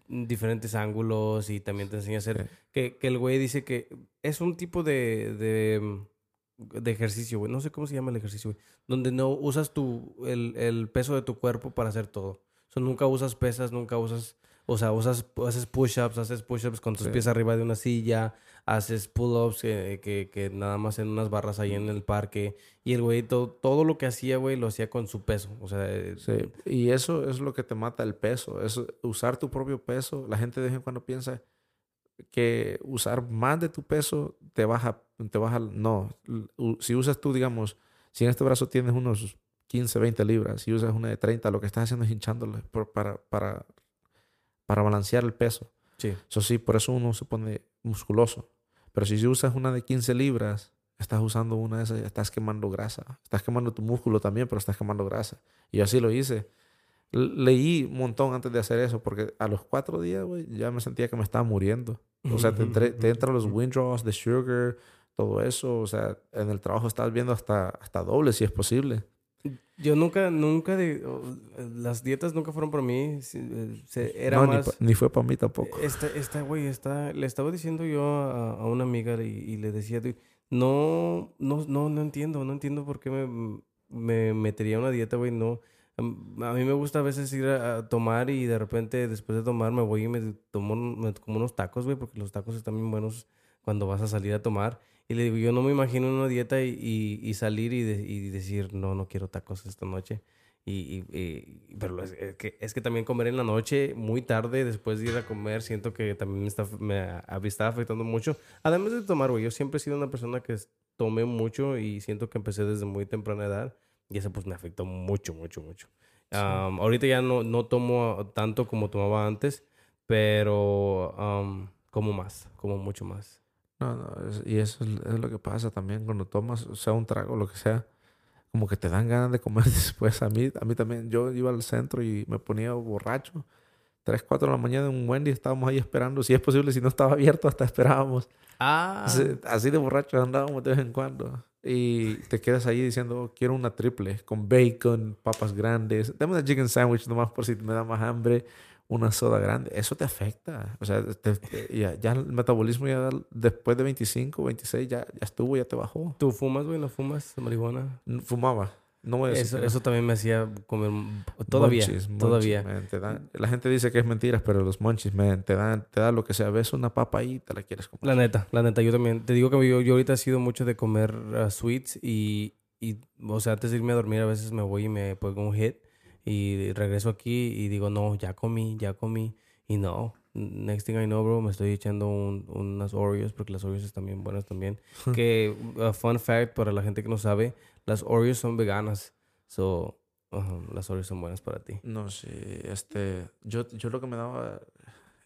diferentes ángulos. Y también te enseña a hacer... Sí. Que, que el güey dice que es un tipo de, de, de ejercicio, güey. No sé cómo se llama el ejercicio, güey. Donde no usas tu, el, el peso de tu cuerpo para hacer todo. O sea, nunca usas pesas, nunca usas... O sea, usas, haces push-ups, haces push-ups con tus Sí. pies arriba de una silla, haces pull-ups que, que, que nada más en unas barras ahí en el parque. Y el güey, todo, todo lo que hacía, güey, lo hacía con su peso. O sea, eh, Sí, Y eso es lo que te mata el peso. Es usar tu propio peso. La gente de vez en cuando piensa que usar más de tu peso te baja, te baja. No. Si usas tú, digamos, si en este brazo tienes unos 15, 20 libras, si usas una de 30, lo que estás haciendo es hinchándole por- para, para, para balancear el peso. sí. Eso sí, por eso uno se pone musculoso. Pero si usas una de 15 libras, estás usando una de esas, estás quemando grasa. Estás quemando tu músculo también, pero estás quemando grasa. Y yo así lo hice. Leí un montón antes de hacer eso, porque a los cuatro días, güey, ya me sentía que me estaba muriendo. O sea, te, entre- te entran los windrows de sugar, todo eso. O sea, en el trabajo estás viendo hasta, hasta doble si es posible. Yo nunca, nunca, de, las dietas nunca fueron por mí. eh, se- Era no, ni más... pa- ni, fue para mí tampoco. Esta, esta, güey, está, le estaba diciendo yo a, a una amiga y, y le decía, "Dude, no, no, no, no entiendo, no entiendo por qué me, me metería a una dieta, güey, no. A mí me gusta a veces ir a, a tomar y de repente después de tomar me voy y me tomo me como unos tacos, güey, porque los tacos están bien buenos cuando vas a salir a tomar. Y le digo, yo no me imagino una dieta y, y, y salir y, de- y decir, no, no quiero tacos esta noche. Y, pero es, es que, es que también comer en la noche, muy tarde, después de ir a comer, siento que también me está, me a- me está afectando mucho. Además de tomar, güey, yo siempre he sido una persona que tomé mucho y siento que empecé desde muy temprana edad y eso pues me afectó mucho, mucho, mucho. Am, ahorita ya no, no tomo tanto como tomaba antes, pero am, como más, como mucho más. No, no, es- y eso es, es lo que pasa también cuando tomas, o sea, un trago, lo que sea, como que te dan ganas de comer [laughs] después. A mí, a mí también, yo iba al centro y me ponía borracho. 3, 4 de la mañana en un Wendy, estábamos ahí esperando. Si es posible, si no estaba abierto, hasta esperábamos. Ah, Así, así de borracho andábamos de vez en cuando. Y te quedas ahí diciendo, "Oh, quiero una triple con bacon, papas grandes. Dame una chicken sandwich nomás por si me da más hambre. Una soda grande. Eso te afecta. O sea, te- te- ya, ya el metabolismo ya después de 25, 26 ya, ya estuvo, ya te bajó. ¿tú fumas, güey? ¿No fumas marihuana? Fumaba. No voy a decir Eso, que eso también me hacía comer todavía, Munchies, munchies, todavía. man, te dan- la gente dice que es mentiras, pero los munchies, man, te dan, te dan lo que sea. Ves una papa ahí y te la quieres comer. La neta, la neta, yo también. Te digo que yo, yo ahorita he sido mucho de comer uh, sweets y, y, o sea, antes de irme a dormir a veces me voy y me pongo un hit Y regreso aquí y digo, no, ya comí, ya comí. Y no, next thing I know, bro, me estoy echando un- unas Oreos porque las Oreos están bien buenas también. [laughs] que, uh, fun fact para la gente que no sabe, las Oreos son veganas. So, ajá, las Oreos son buenas para ti. No sé, este, yo, yo lo que me daba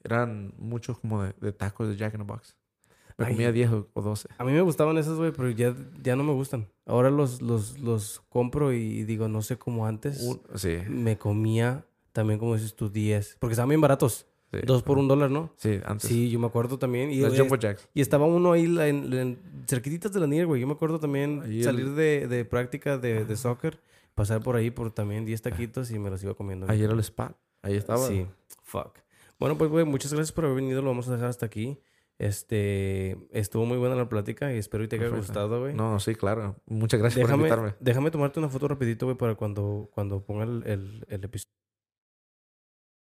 eran muchos como de, de tacos de Jack in the Box. Me Ay. comía 10 o- o 12. A mí me gustaban esos, güey, pero ya, ya no me gustan. Ahora los, los, los compro y digo, no sé cómo antes. Un- sí, Me comía también, como dices tú, 10. Porque estaban bien baratos. sí. Dos por un dólar, ¿no? Sí, antes. Sí, yo me acuerdo también. Y, eh, Jumbo Jacks. y estaba uno ahí en, en- cerquititas de la nieve, güey. Yo me acuerdo también Ahí el- salir de, de práctica de, de soccer, pasar por ahí por también 10 taquitos y me los iba comiendo. Ahí era el spa. Ahí estaba. Sí, fuck. Bueno, pues, güey, muchas gracias por haber venido. Lo vamos a dejar hasta aquí. Este, estuvo muy buena la plática y espero que te haya Perfecto. gustado, güey. No, sí, claro. Muchas gracias por invitarme. déjame tomarte una foto rapidito, güey, para cuando, cuando ponga el, el, el episodio.